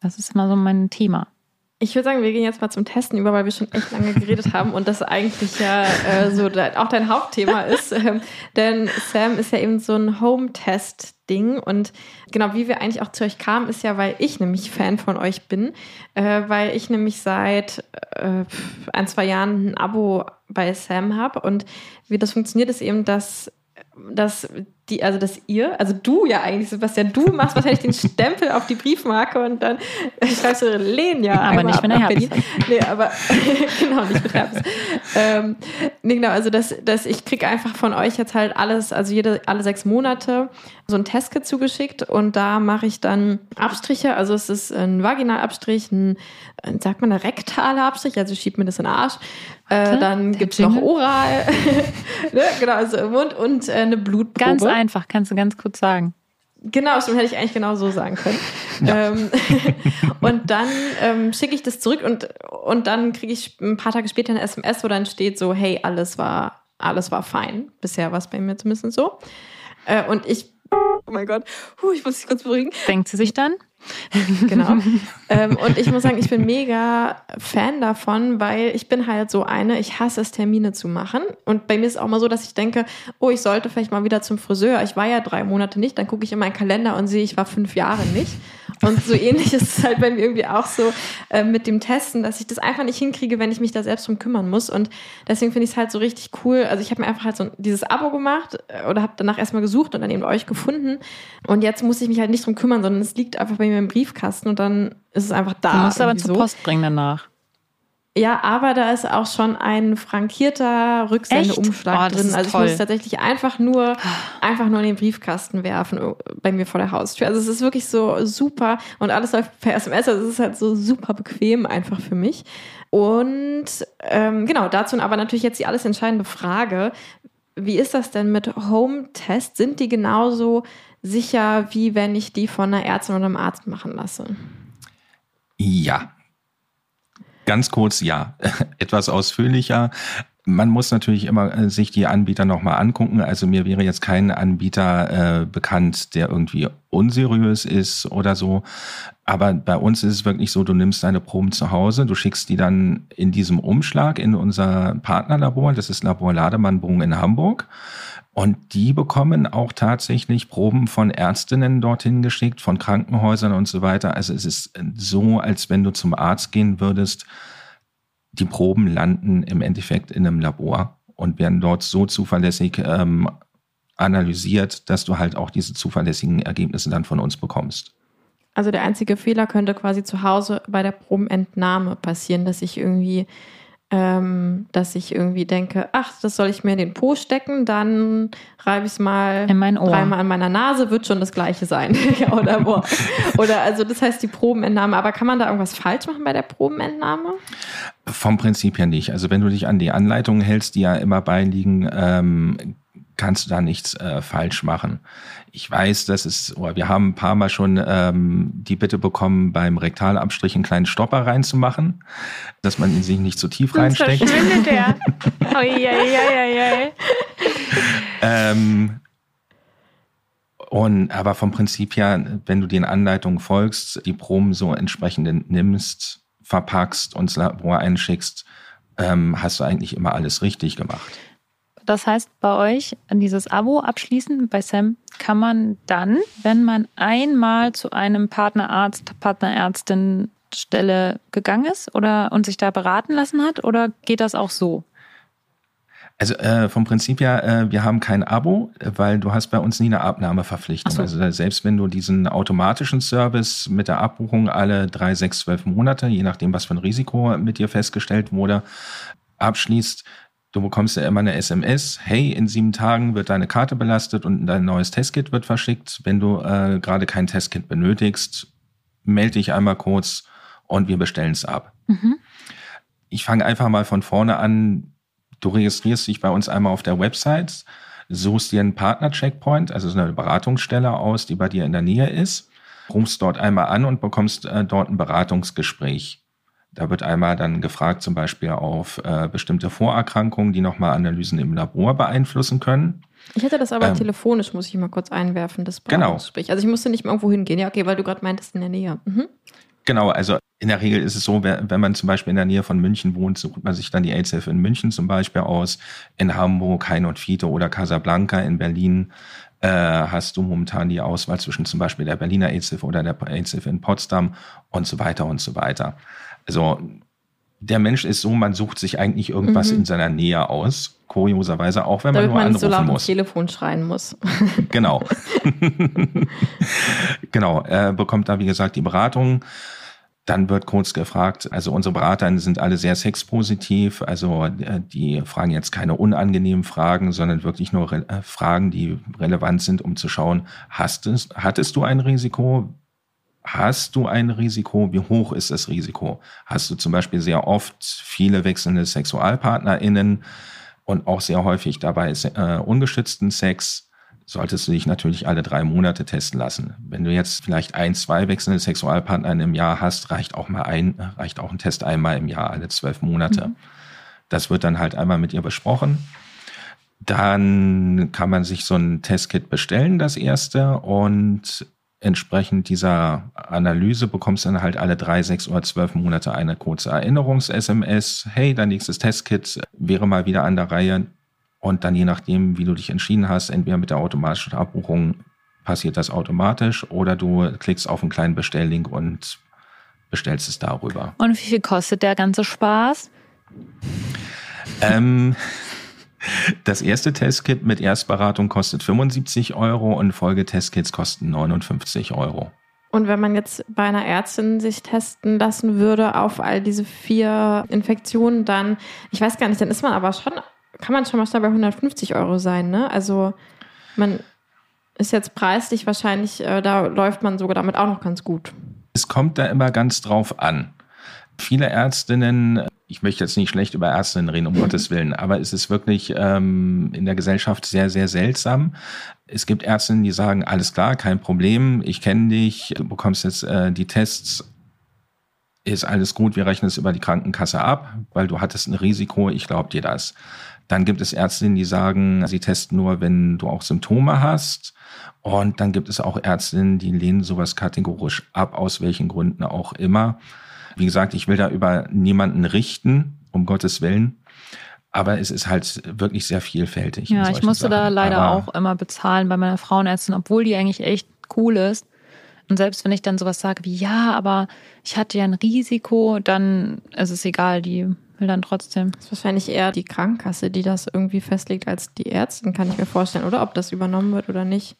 Das ist immer so mein Thema. Ich würde sagen, wir gehen jetzt mal zum Testen über, weil wir schon echt lange geredet haben und das eigentlich ja äh, so de auch dein Hauptthema ist. Ähm, denn Sam ist ja eben so ein Home-Test-Ding und genau wie wir eigentlich auch zu euch kamen, ist ja, weil ich nämlich Fan von euch bin, äh, weil ich nämlich seit äh, ein, zwei Jahren ein Abo bei Sam habe und wie das funktioniert, ist eben, dass dass die, also dass ihr, also du ja eigentlich, Sebastian, du machst wahrscheinlich den Stempel auf die Briefmarke und dann schreibst du Lenia. Aber nicht, wenn er Nee, aber genau, nicht mit Herpes. ähm, nee, genau, also dass, dass ich kriege einfach von euch jetzt halt alles, also jede, alle sechs Monate so ein Testkit zugeschickt und da mache ich dann Abstriche, also es ist ein Vaginalabstrich, ein, sagt man, ein rektaler Abstrich, also schiebt mir das in den Arsch. Äh, dann gibt es noch oral, ne, genau, also im Mund und äh, eine Blutprobe. Ganz einfach, kannst du ganz kurz sagen. Genau, stimmt, hätte ich eigentlich genau so sagen können. Ja. Ähm, und dann ähm, schicke ich das zurück und, und dann kriege ich ein paar Tage später eine SMS, wo dann steht so, hey, alles war, alles war fein. Bisher war es bei mir zumindest so. Äh, und ich, oh mein Gott, huh, ich muss mich kurz beruhigen. Denkt sie sich dann? genau. ähm, und ich muss sagen, ich bin mega Fan davon, weil ich bin halt so eine, ich hasse es, Termine zu machen. Und bei mir ist auch mal so, dass ich denke, oh, ich sollte vielleicht mal wieder zum Friseur. Ich war ja drei Monate nicht, dann gucke ich in meinen Kalender und sehe, ich war fünf Jahre nicht. Und so ähnlich ist es halt bei mir irgendwie auch so äh, mit dem Testen, dass ich das einfach nicht hinkriege, wenn ich mich da selbst drum kümmern muss. Und deswegen finde ich es halt so richtig cool. Also ich habe mir einfach halt so dieses Abo gemacht äh, oder habe danach erstmal gesucht und dann eben euch gefunden. Und jetzt muss ich mich halt nicht drum kümmern, sondern es liegt einfach bei mir im Briefkasten und dann ist es einfach da. Du musst aber zur so. Post bringen danach. Ja, aber da ist auch schon ein frankierter Rücksendeumschlag oh, drin. Also ich toll. muss tatsächlich einfach nur, einfach nur in den Briefkasten werfen äh, bei mir vor der Haustür. Also es ist wirklich so super und alles läuft per SMS. Also es ist halt so super bequem einfach für mich. Und ähm, genau, dazu aber natürlich jetzt die alles entscheidende Frage. Wie ist das denn mit Home-Tests? Sind die genauso sicher, wie wenn ich die von einer Ärztin oder einem Arzt machen lasse? Ja. Ganz kurz, ja. Etwas ausführlicher. Man muss natürlich immer äh, sich die Anbieter nochmal angucken. Also mir wäre jetzt kein Anbieter äh, bekannt, der irgendwie unseriös ist oder so. Aber bei uns ist es wirklich so, du nimmst deine Proben zu Hause, du schickst die dann in diesem Umschlag in unser Partnerlabor, das ist Labor Lademann-Brung in Hamburg. Und die bekommen auch tatsächlich Proben von Ärztinnen dorthin geschickt, von Krankenhäusern und so weiter. Also es ist so, als wenn du zum Arzt gehen würdest. Die Proben landen im Endeffekt in einem Labor und werden dort so zuverlässig ähm, analysiert, dass du halt auch diese zuverlässigen Ergebnisse dann von uns bekommst. Also der einzige Fehler könnte quasi zu Hause bei der Probenentnahme passieren, dass ich irgendwie ähm, dass ich irgendwie denke, ach, das soll ich mir in den Po stecken, dann reibe ich es mal in mein Ohr. dreimal an meiner Nase, wird schon das gleiche sein. ja, oder, wo. oder also das heißt die Probenentnahme. Aber kann man da irgendwas falsch machen bei der Probenentnahme? Vom Prinzip her nicht. Also wenn du dich an die Anleitungen hältst, die ja immer beiliegen, ähm, kannst du da nichts äh, falsch machen. Ich weiß, dass es, oh, wir haben ein paar Mal schon ähm, die Bitte bekommen, beim Rektalabstrich einen kleinen Stopper reinzumachen, dass man ihn sich nicht zu tief Sonst reinsteckt. Verschwindet ja, ja, ja. ähm, und aber vom Prinzip her, wenn du den Anleitungen folgst, die Proben so entsprechend nimmst, verpackst und ins Labor einschickst, ähm, hast du eigentlich immer alles richtig gemacht. Das heißt, bei euch dieses Abo abschließen, bei Sam, kann man dann, wenn man einmal zu einem Partnerarzt, Partnerärztin Stelle gegangen ist oder und sich da beraten lassen hat oder geht das auch so? Also äh, vom Prinzip her, äh, wir haben kein Abo, weil du hast bei uns nie eine Abnahmeverpflichtung. So. Also selbst wenn du diesen automatischen Service mit der Abbuchung alle drei, sechs, zwölf Monate, je nachdem, was für ein Risiko mit dir festgestellt wurde, abschließt, du bekommst ja immer eine SMS, hey, in sieben Tagen wird deine Karte belastet und dein neues Testkit wird verschickt. Wenn du äh, gerade kein Testkit benötigst, melde dich einmal kurz und wir bestellen es ab. Mhm. Ich fange einfach mal von vorne an. Du registrierst dich bei uns einmal auf der Website, suchst dir einen Partner-Checkpoint, also so eine Beratungsstelle aus, die bei dir in der Nähe ist, rufst dort einmal an und bekommst äh, dort ein Beratungsgespräch. Da wird einmal dann gefragt, zum Beispiel auf äh, bestimmte Vorerkrankungen, die nochmal Analysen im Labor beeinflussen können. Ich hätte das aber Ähm, telefonisch, muss ich mal kurz einwerfen, das Genau. Beratungsgespräch. Also ich musste nicht mal irgendwo hingehen. Ja, okay, weil du gerade meintest in der Nähe. Mhm. Genau, also in der Regel ist es so, wenn man zum Beispiel in der Nähe von München wohnt, sucht man sich dann die AIDS-Hilfe in München zum Beispiel aus. In Hamburg, Hein und Fiete oder Casablanca in Berlin äh, hast du momentan die Auswahl zwischen zum Beispiel der Berliner AIDS-Hilfe oder der AIDS-Hilfe in Potsdam und so weiter und so weiter. Also der Mensch ist so, man sucht sich eigentlich irgendwas Mhm. in seiner Nähe aus. Kurioserweise auch, wenn man Damit nur man nicht so anrufen laut muss. Telefon schreien muss. Genau. genau. Er bekommt da, wie gesagt, die Beratung. Dann wird kurz gefragt, also unsere Berater sind alle sehr sexpositiv, also äh, die fragen jetzt keine unangenehmen Fragen, sondern wirklich nur re äh, Fragen, die relevant sind, um zu schauen, hast es, hattest du ein Risiko? Hast du ein Risiko? Wie hoch ist das Risiko? Hast du zum Beispiel sehr oft viele wechselnde SexualpartnerInnen und auch sehr häufig dabei äh, ungeschützten Sex? solltest du dich natürlich alle drei Monate testen lassen. Wenn du jetzt vielleicht ein, zwei wechselnde Sexualpartner im Jahr hast, reicht auch mal ein, reicht auch ein Test einmal im Jahr, alle zwölf Monate. Mhm. Das wird dann halt einmal mit ihr besprochen. Dann kann man sich so ein Testkit bestellen, das erste, und entsprechend dieser Analyse bekommst du dann halt alle drei, sechs oder zwölf Monate eine kurze Erinnerungs-SMS. Hey, dein nächstes Testkit wäre mal wieder an der Reihe. Und dann je nachdem, wie du dich entschieden hast, entweder mit der automatischen Abbuchung passiert das automatisch oder du klickst auf einen kleinen Bestelllink und bestellst es darüber. Und wie viel kostet der ganze Spaß? Ähm, das erste Testkit mit Erstberatung kostet 75 Euro und Folgetestkits kosten 59 Euro. Und wenn man jetzt bei einer Ärztin sich testen lassen würde auf all diese vier Infektionen, dann, ich weiß gar nicht, dann ist man aber schon, kann man schon mal schnell bei 150 Euro sein, ne? Also man ist jetzt preislich wahrscheinlich, äh, da läuft man sogar damit auch noch ganz gut. Es kommt da immer ganz drauf an. Viele Ärztinnen, ich möchte jetzt nicht schlecht über Ärztinnen reden, um Gottes Willen, aber es ist wirklich ähm, in der Gesellschaft sehr, sehr seltsam. Es gibt Ärztinnen, die sagen, alles klar, kein Problem, ich kenne dich, du bekommst jetzt äh, die Tests, ist alles gut, wir rechnen es über die Krankenkasse ab, weil du hattest ein Risiko, ich glaube dir das. Dann gibt es Ärztinnen, die sagen, sie testen nur, wenn du auch Symptome hast. Und dann gibt es auch Ärztinnen, die lehnen sowas kategorisch ab, aus welchen Gründen auch immer. Wie gesagt, ich will da über niemanden richten, um Gottes Willen. Aber es ist halt wirklich sehr vielfältig. Ja, ich musste da Sachen. leider Aber auch immer bezahlen bei meiner Frauenärztin, obwohl die eigentlich echt cool ist. Und selbst wenn ich dann sowas sage wie, ja, aber ich hatte ja ein Risiko, dann ist es egal, die will dann trotzdem. Das ist wahrscheinlich eher die Krankenkasse, die das irgendwie festlegt als die Ärztin, kann ich mir vorstellen, oder? Ob das übernommen wird oder nicht.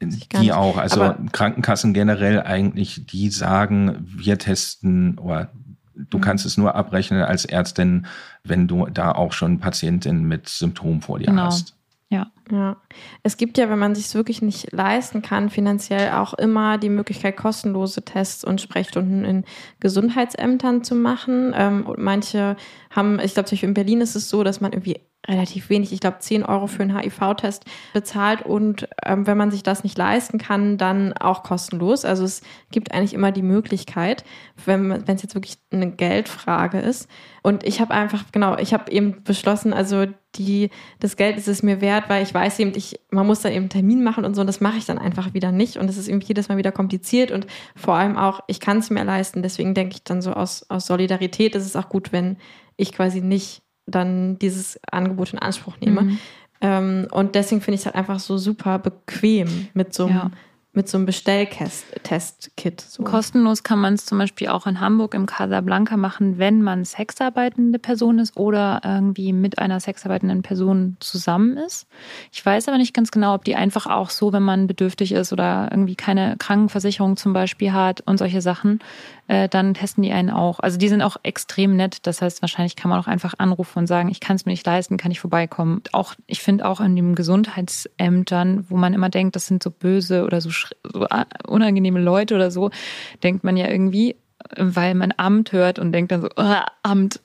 Die auch. Also Aber- Krankenkassen generell eigentlich, die sagen, wir testen oder du kannst es nur abrechnen als Ärztin, wenn du da auch schon Patientin mit Symptomen vor dir Genau. hast. Ja. Ja, es gibt ja, wenn man sich es wirklich nicht leisten kann, finanziell auch immer die Möglichkeit, kostenlose Tests und Sprechstunden in Gesundheitsämtern zu machen. Ähm, und manche haben, ich glaube, in Berlin ist es so, dass man irgendwie relativ wenig, ich glaube 10 Euro für einen HIV-Test bezahlt und ähm, wenn man sich das nicht leisten kann, dann auch kostenlos. Also es gibt eigentlich immer die Möglichkeit, wenn es jetzt wirklich eine Geldfrage ist. Und ich habe einfach, genau, ich habe eben beschlossen, also die, das Geld ist es mir wert, weil ich weiß eben, ich, man muss dann eben einen Termin machen und so, und das mache ich dann einfach wieder nicht. Und es ist irgendwie jedes Mal wieder kompliziert und vor allem auch, ich kann es mir leisten. Deswegen denke ich dann so aus, aus Solidarität ist es auch gut, wenn ich quasi nicht dann dieses Angebot in Anspruch nehme. Mhm. Ähm, und deswegen finde ich es halt einfach so super bequem mit so einem Ja. Mit so einem Bestelltest-Kit. So. Kostenlos kann man es zum Beispiel auch in Hamburg im Casablanca machen, wenn man sexarbeitende Person ist oder irgendwie mit einer sexarbeitenden Person zusammen ist. Ich weiß aber nicht ganz genau, ob die einfach auch so, wenn man bedürftig ist oder irgendwie keine Krankenversicherung zum Beispiel hat und solche Sachen, äh, dann testen die einen auch. Also die sind auch extrem nett. Das heißt, wahrscheinlich kann man auch einfach anrufen und sagen, ich kann es mir nicht leisten, kann ich vorbeikommen. Auch, ich finde auch in den Gesundheitsämtern, wo man immer denkt, das sind so böse oder so, so unangenehme Leute oder so, denkt man ja irgendwie, weil man Amt hört und denkt dann so, oh, Amt.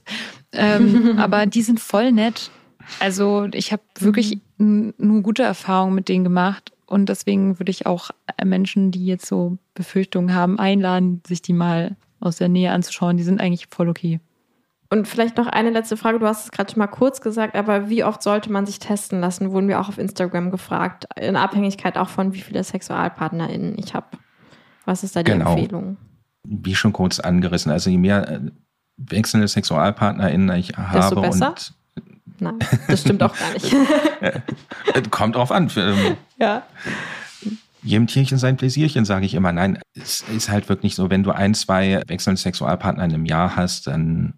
Ähm, aber die sind voll nett. Also ich habe wirklich nur gute Erfahrungen mit denen gemacht und deswegen würde ich auch Menschen, die jetzt so Befürchtungen haben, einladen, sich die mal aus der Nähe anzuschauen. Die sind eigentlich voll okay. Und vielleicht noch eine letzte Frage. Du hast es gerade schon mal kurz gesagt, aber wie oft sollte man sich testen lassen? Wurden wir auch auf Instagram gefragt. In Abhängigkeit auch von, wie viele SexualpartnerInnen ich habe. Was ist da die genau. Empfehlung? Wie schon kurz angerissen. Also je mehr äh, wechselnde SexualpartnerInnen ich habe Desto besser? und Nein, das stimmt auch gar nicht. Kommt drauf an. Ähm, ja. Jedem Tierchen sein Pläsierchen, sage ich immer. Nein, es ist halt wirklich so, wenn du ein, zwei wechselnde Sexualpartner im Jahr hast, dann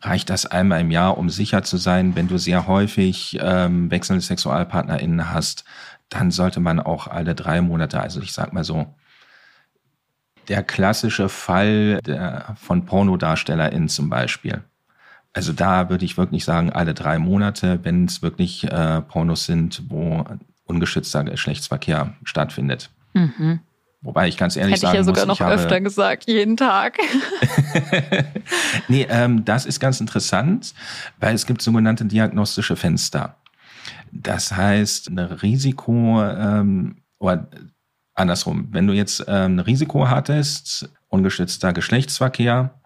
reicht das einmal im Jahr, um sicher zu sein. Wenn du sehr häufig ähm, wechselnde SexualpartnerInnen hast, dann sollte man auch alle drei Monate, also ich sag mal so, der klassische Fall der, von PornodarstellerInnen zum Beispiel. Also da würde ich wirklich sagen, alle drei Monate, wenn es wirklich äh, Pornos sind, wo ungeschützter Geschlechtsverkehr stattfindet. Mhm. Wobei ich ganz ehrlich Hätte sagen ich ja sogar muss, noch öfter gesagt, jeden Tag. nee, ähm, das ist ganz interessant, weil es gibt sogenannte diagnostische Fenster. Das heißt, ein Risiko, ähm, oder andersrum, wenn du jetzt ähm, ein Risiko hattest, ungeschützter Geschlechtsverkehr,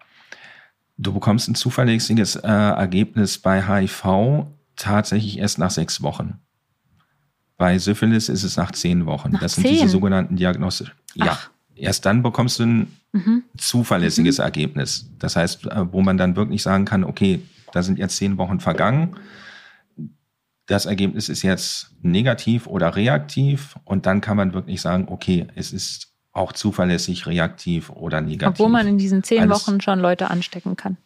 Du bekommst ein zuverlässiges äh, Ergebnis bei HIV tatsächlich erst nach sechs Wochen. Bei Syphilis ist es nach zehn Wochen. Nach das zehn? sind diese sogenannten Diagnostischen. Ja, erst dann bekommst du ein mhm. zuverlässiges mhm. Ergebnis. Das heißt, äh, wo man dann wirklich sagen kann, okay, da sind jetzt zehn Wochen vergangen. Das Ergebnis ist jetzt negativ oder reaktiv und dann kann man wirklich sagen, okay, es ist auch zuverlässig reaktiv oder negativ. Obwohl man in diesen zehn Alles, Wochen schon Leute anstecken kann.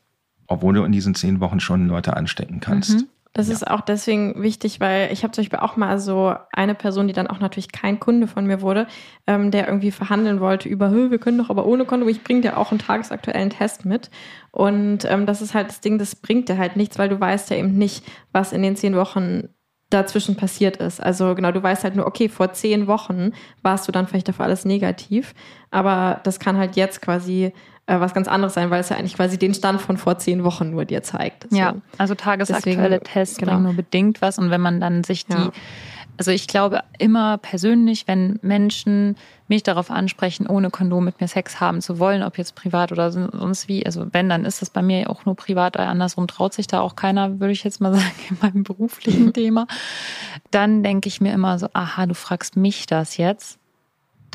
Obwohl du in diesen zehn Wochen schon Leute anstecken kannst. Mhm. Das ja. ist auch deswegen wichtig, weil ich habe zum Beispiel auch mal so eine Person, die dann auch natürlich kein Kunde von mir wurde, ähm, der irgendwie verhandeln wollte über, wir können doch aber ohne Kondom, ich bringe dir auch einen tagesaktuellen Test mit. Und ähm, das ist halt das Ding, das bringt dir halt nichts, weil du weißt ja eben nicht, was in den zehn Wochen dazwischen passiert ist. Also genau, du weißt halt nur, okay, vor zehn Wochen warst du dann vielleicht dafür alles negativ, aber das kann halt jetzt quasi äh, was ganz anderes sein, weil es ja eigentlich quasi den Stand von vor zehn Wochen nur dir zeigt. So. Ja, also tagesaktuelle Deswegen, Tests genau. bringen nur bedingt was und wenn man dann sich die ja. Also ich glaube immer persönlich, wenn Menschen mich darauf ansprechen, ohne Kondom mit mir Sex haben zu wollen, ob jetzt privat oder sonst wie, also wenn, dann ist das bei mir auch nur privat, andersrum traut sich da auch keiner, würde ich jetzt mal sagen, in meinem beruflichen Thema. Dann denke ich mir immer so, aha, du fragst mich das jetzt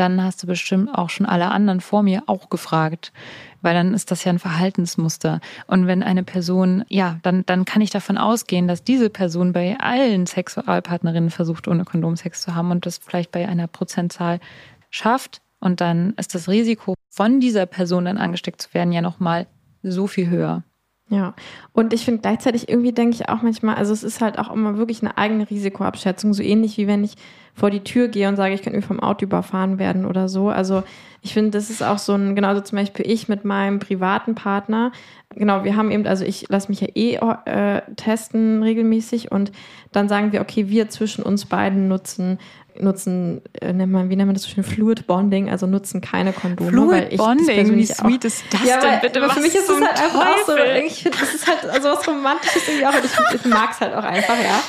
dann hast du bestimmt auch schon alle anderen vor mir auch gefragt, weil dann ist das ja ein Verhaltensmuster. Und wenn eine Person, ja, dann, dann kann ich davon ausgehen, dass diese Person bei allen Sexualpartnerinnen versucht, ohne Kondom Sex zu haben und das vielleicht bei einer Prozentzahl schafft. Und dann ist das Risiko, von dieser Person dann angesteckt zu werden, ja nochmal so viel höher. Ja, und ich finde gleichzeitig irgendwie denke ich auch manchmal, also es ist halt auch immer wirklich eine eigene Risikoabschätzung, so ähnlich wie wenn ich vor die Tür gehe und sage, ich könnte vom Auto überfahren werden oder so. Also ich finde, das ist auch so ein, genauso zum Beispiel ich mit meinem privaten Partner. Genau, wir haben eben, also ich lasse mich ja eh äh, testen regelmäßig und dann sagen wir, okay, wir zwischen uns beiden nutzen nutzen, äh, nennt man, wie nennt man das so schön, Fluid Bonding, also nutzen keine Kondome. Fluid Bonding, wie sweet ist das ja, denn bitte? Für mich ist es halt einfach auch so, ich finde, das ist halt also was Romantisches irgendwie auch, und ich, ich mag es halt auch einfach, ja.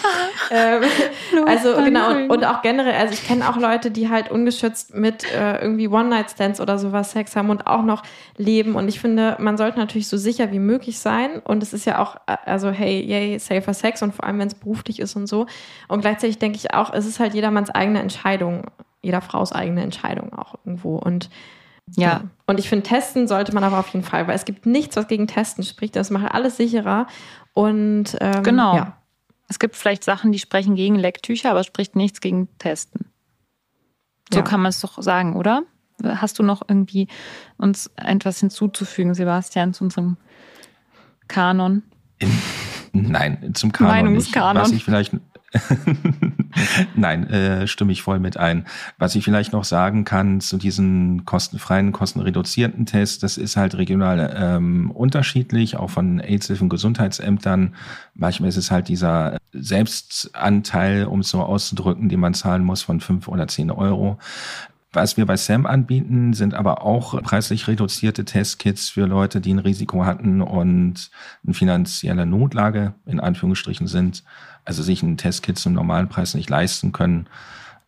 ähm, also genau, und, und, auch generell, also ich kenne auch Leute, die halt ungeschützt mit äh, irgendwie One-Night-Stands oder sowas Sex haben und auch noch leben und ich finde, man sollte natürlich so sicher wie möglich sein und es ist ja auch, äh, also hey, yay, safer Sex und vor allem, wenn es beruflich ist und so und gleichzeitig denke ich auch, es ist halt jedermanns eigene Entscheidung, jeder Frau's eigene Entscheidung auch irgendwo. Und ja. ja. Und ich finde, testen sollte man aber auf jeden Fall, weil es gibt nichts, was gegen Testen spricht. Das macht alles sicherer. Und ähm, genau. Ja. Es gibt vielleicht Sachen, die sprechen gegen Lecktücher, aber es spricht nichts gegen Testen. So Ja. kann man es doch sagen, oder? Hast du noch irgendwie uns etwas hinzuzufügen, Sebastian, zu unserem Kanon? Nein, zum Kanon nicht. Meinungskanon. Was ich vielleicht Nein, äh, stimme ich voll mit ein. Was ich vielleicht noch sagen kann zu diesen kostenfreien, kostenreduzierten Tests, das ist halt regional ähm, unterschiedlich, auch von AIDS-Hilfen, Gesundheitsämtern. Manchmal ist es halt dieser Selbstanteil, um es so auszudrücken, den man zahlen muss von fünf oder zehn Euro. Was wir bei SAM anbieten, sind aber auch preislich reduzierte Testkits für Leute, die ein Risiko hatten und in finanzieller Notlage in Anführungsstrichen sind, also sich ein Testkit zum normalen Preis nicht leisten können,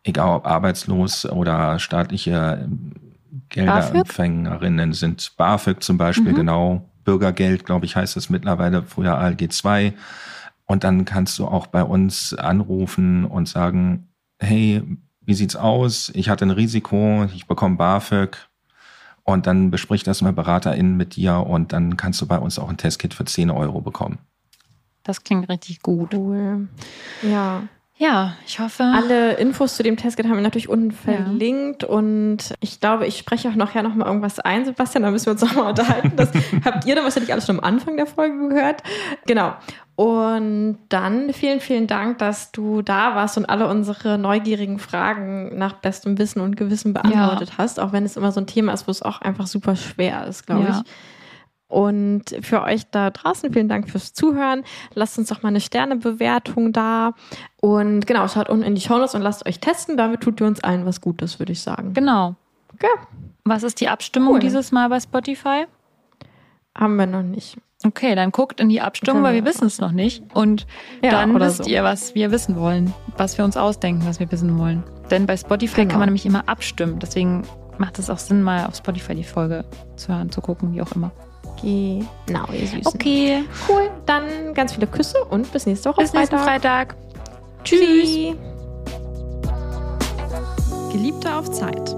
egal ob arbeitslos oder staatliche Gelderempfängerinnen sind. BAföG zum Beispiel, genau. Bürgergeld, glaube ich, heißt es mittlerweile, früher ALG 2. Und dann kannst du auch bei uns anrufen und sagen, hey, wie sieht's aus? Ich hatte ein Risiko, ich bekomme BAföG. Und dann bespricht das mal BeraterInnen mit dir und dann kannst du bei uns auch ein Testkit für 10 Euro bekommen. Das klingt richtig gut. Cool. Ja. Ja, ich hoffe. Alle Infos zu dem Testkit haben wir natürlich unten Ja. verlinkt und ich glaube, ich spreche auch nachher noch mal irgendwas ein, Sebastian, da müssen wir uns noch mal unterhalten. Das habt ihr dann wahrscheinlich alles schon am Anfang der Folge gehört. Genau. Und dann vielen, vielen Dank, dass du da warst und alle unsere neugierigen Fragen nach bestem Wissen und Gewissen beantwortet hast, auch wenn es immer so ein Thema ist, wo es auch einfach super schwer ist, glaube Ja. ich. Und für euch da draußen, vielen Dank fürs Zuhören. Lasst uns doch mal eine Sternebewertung da. Und genau, schaut unten in die Shownotes und lasst euch testen. Damit tut ihr uns allen was Gutes, würde ich sagen. Genau. Okay. Was ist die Abstimmung Cool. dieses Mal bei Spotify? Haben wir noch nicht. Okay, dann guckt in die Abstimmung, Können weil wir wissen es noch nicht. Und Ja, dann wisst so. ihr, was wir wissen wollen, was wir uns ausdenken, was wir wissen wollen. Denn bei Spotify Genau. kann man nämlich immer abstimmen. Deswegen macht es auch Sinn, mal auf Spotify die Folge zu hören, zu gucken, wie auch immer. Genau, ihr Süßen. Okay, Cool. Dann ganz viele Küsse und bis nächste Woche bis nächsten Freitag. Tschüss. Tschüss. Geliebte auf Zeit.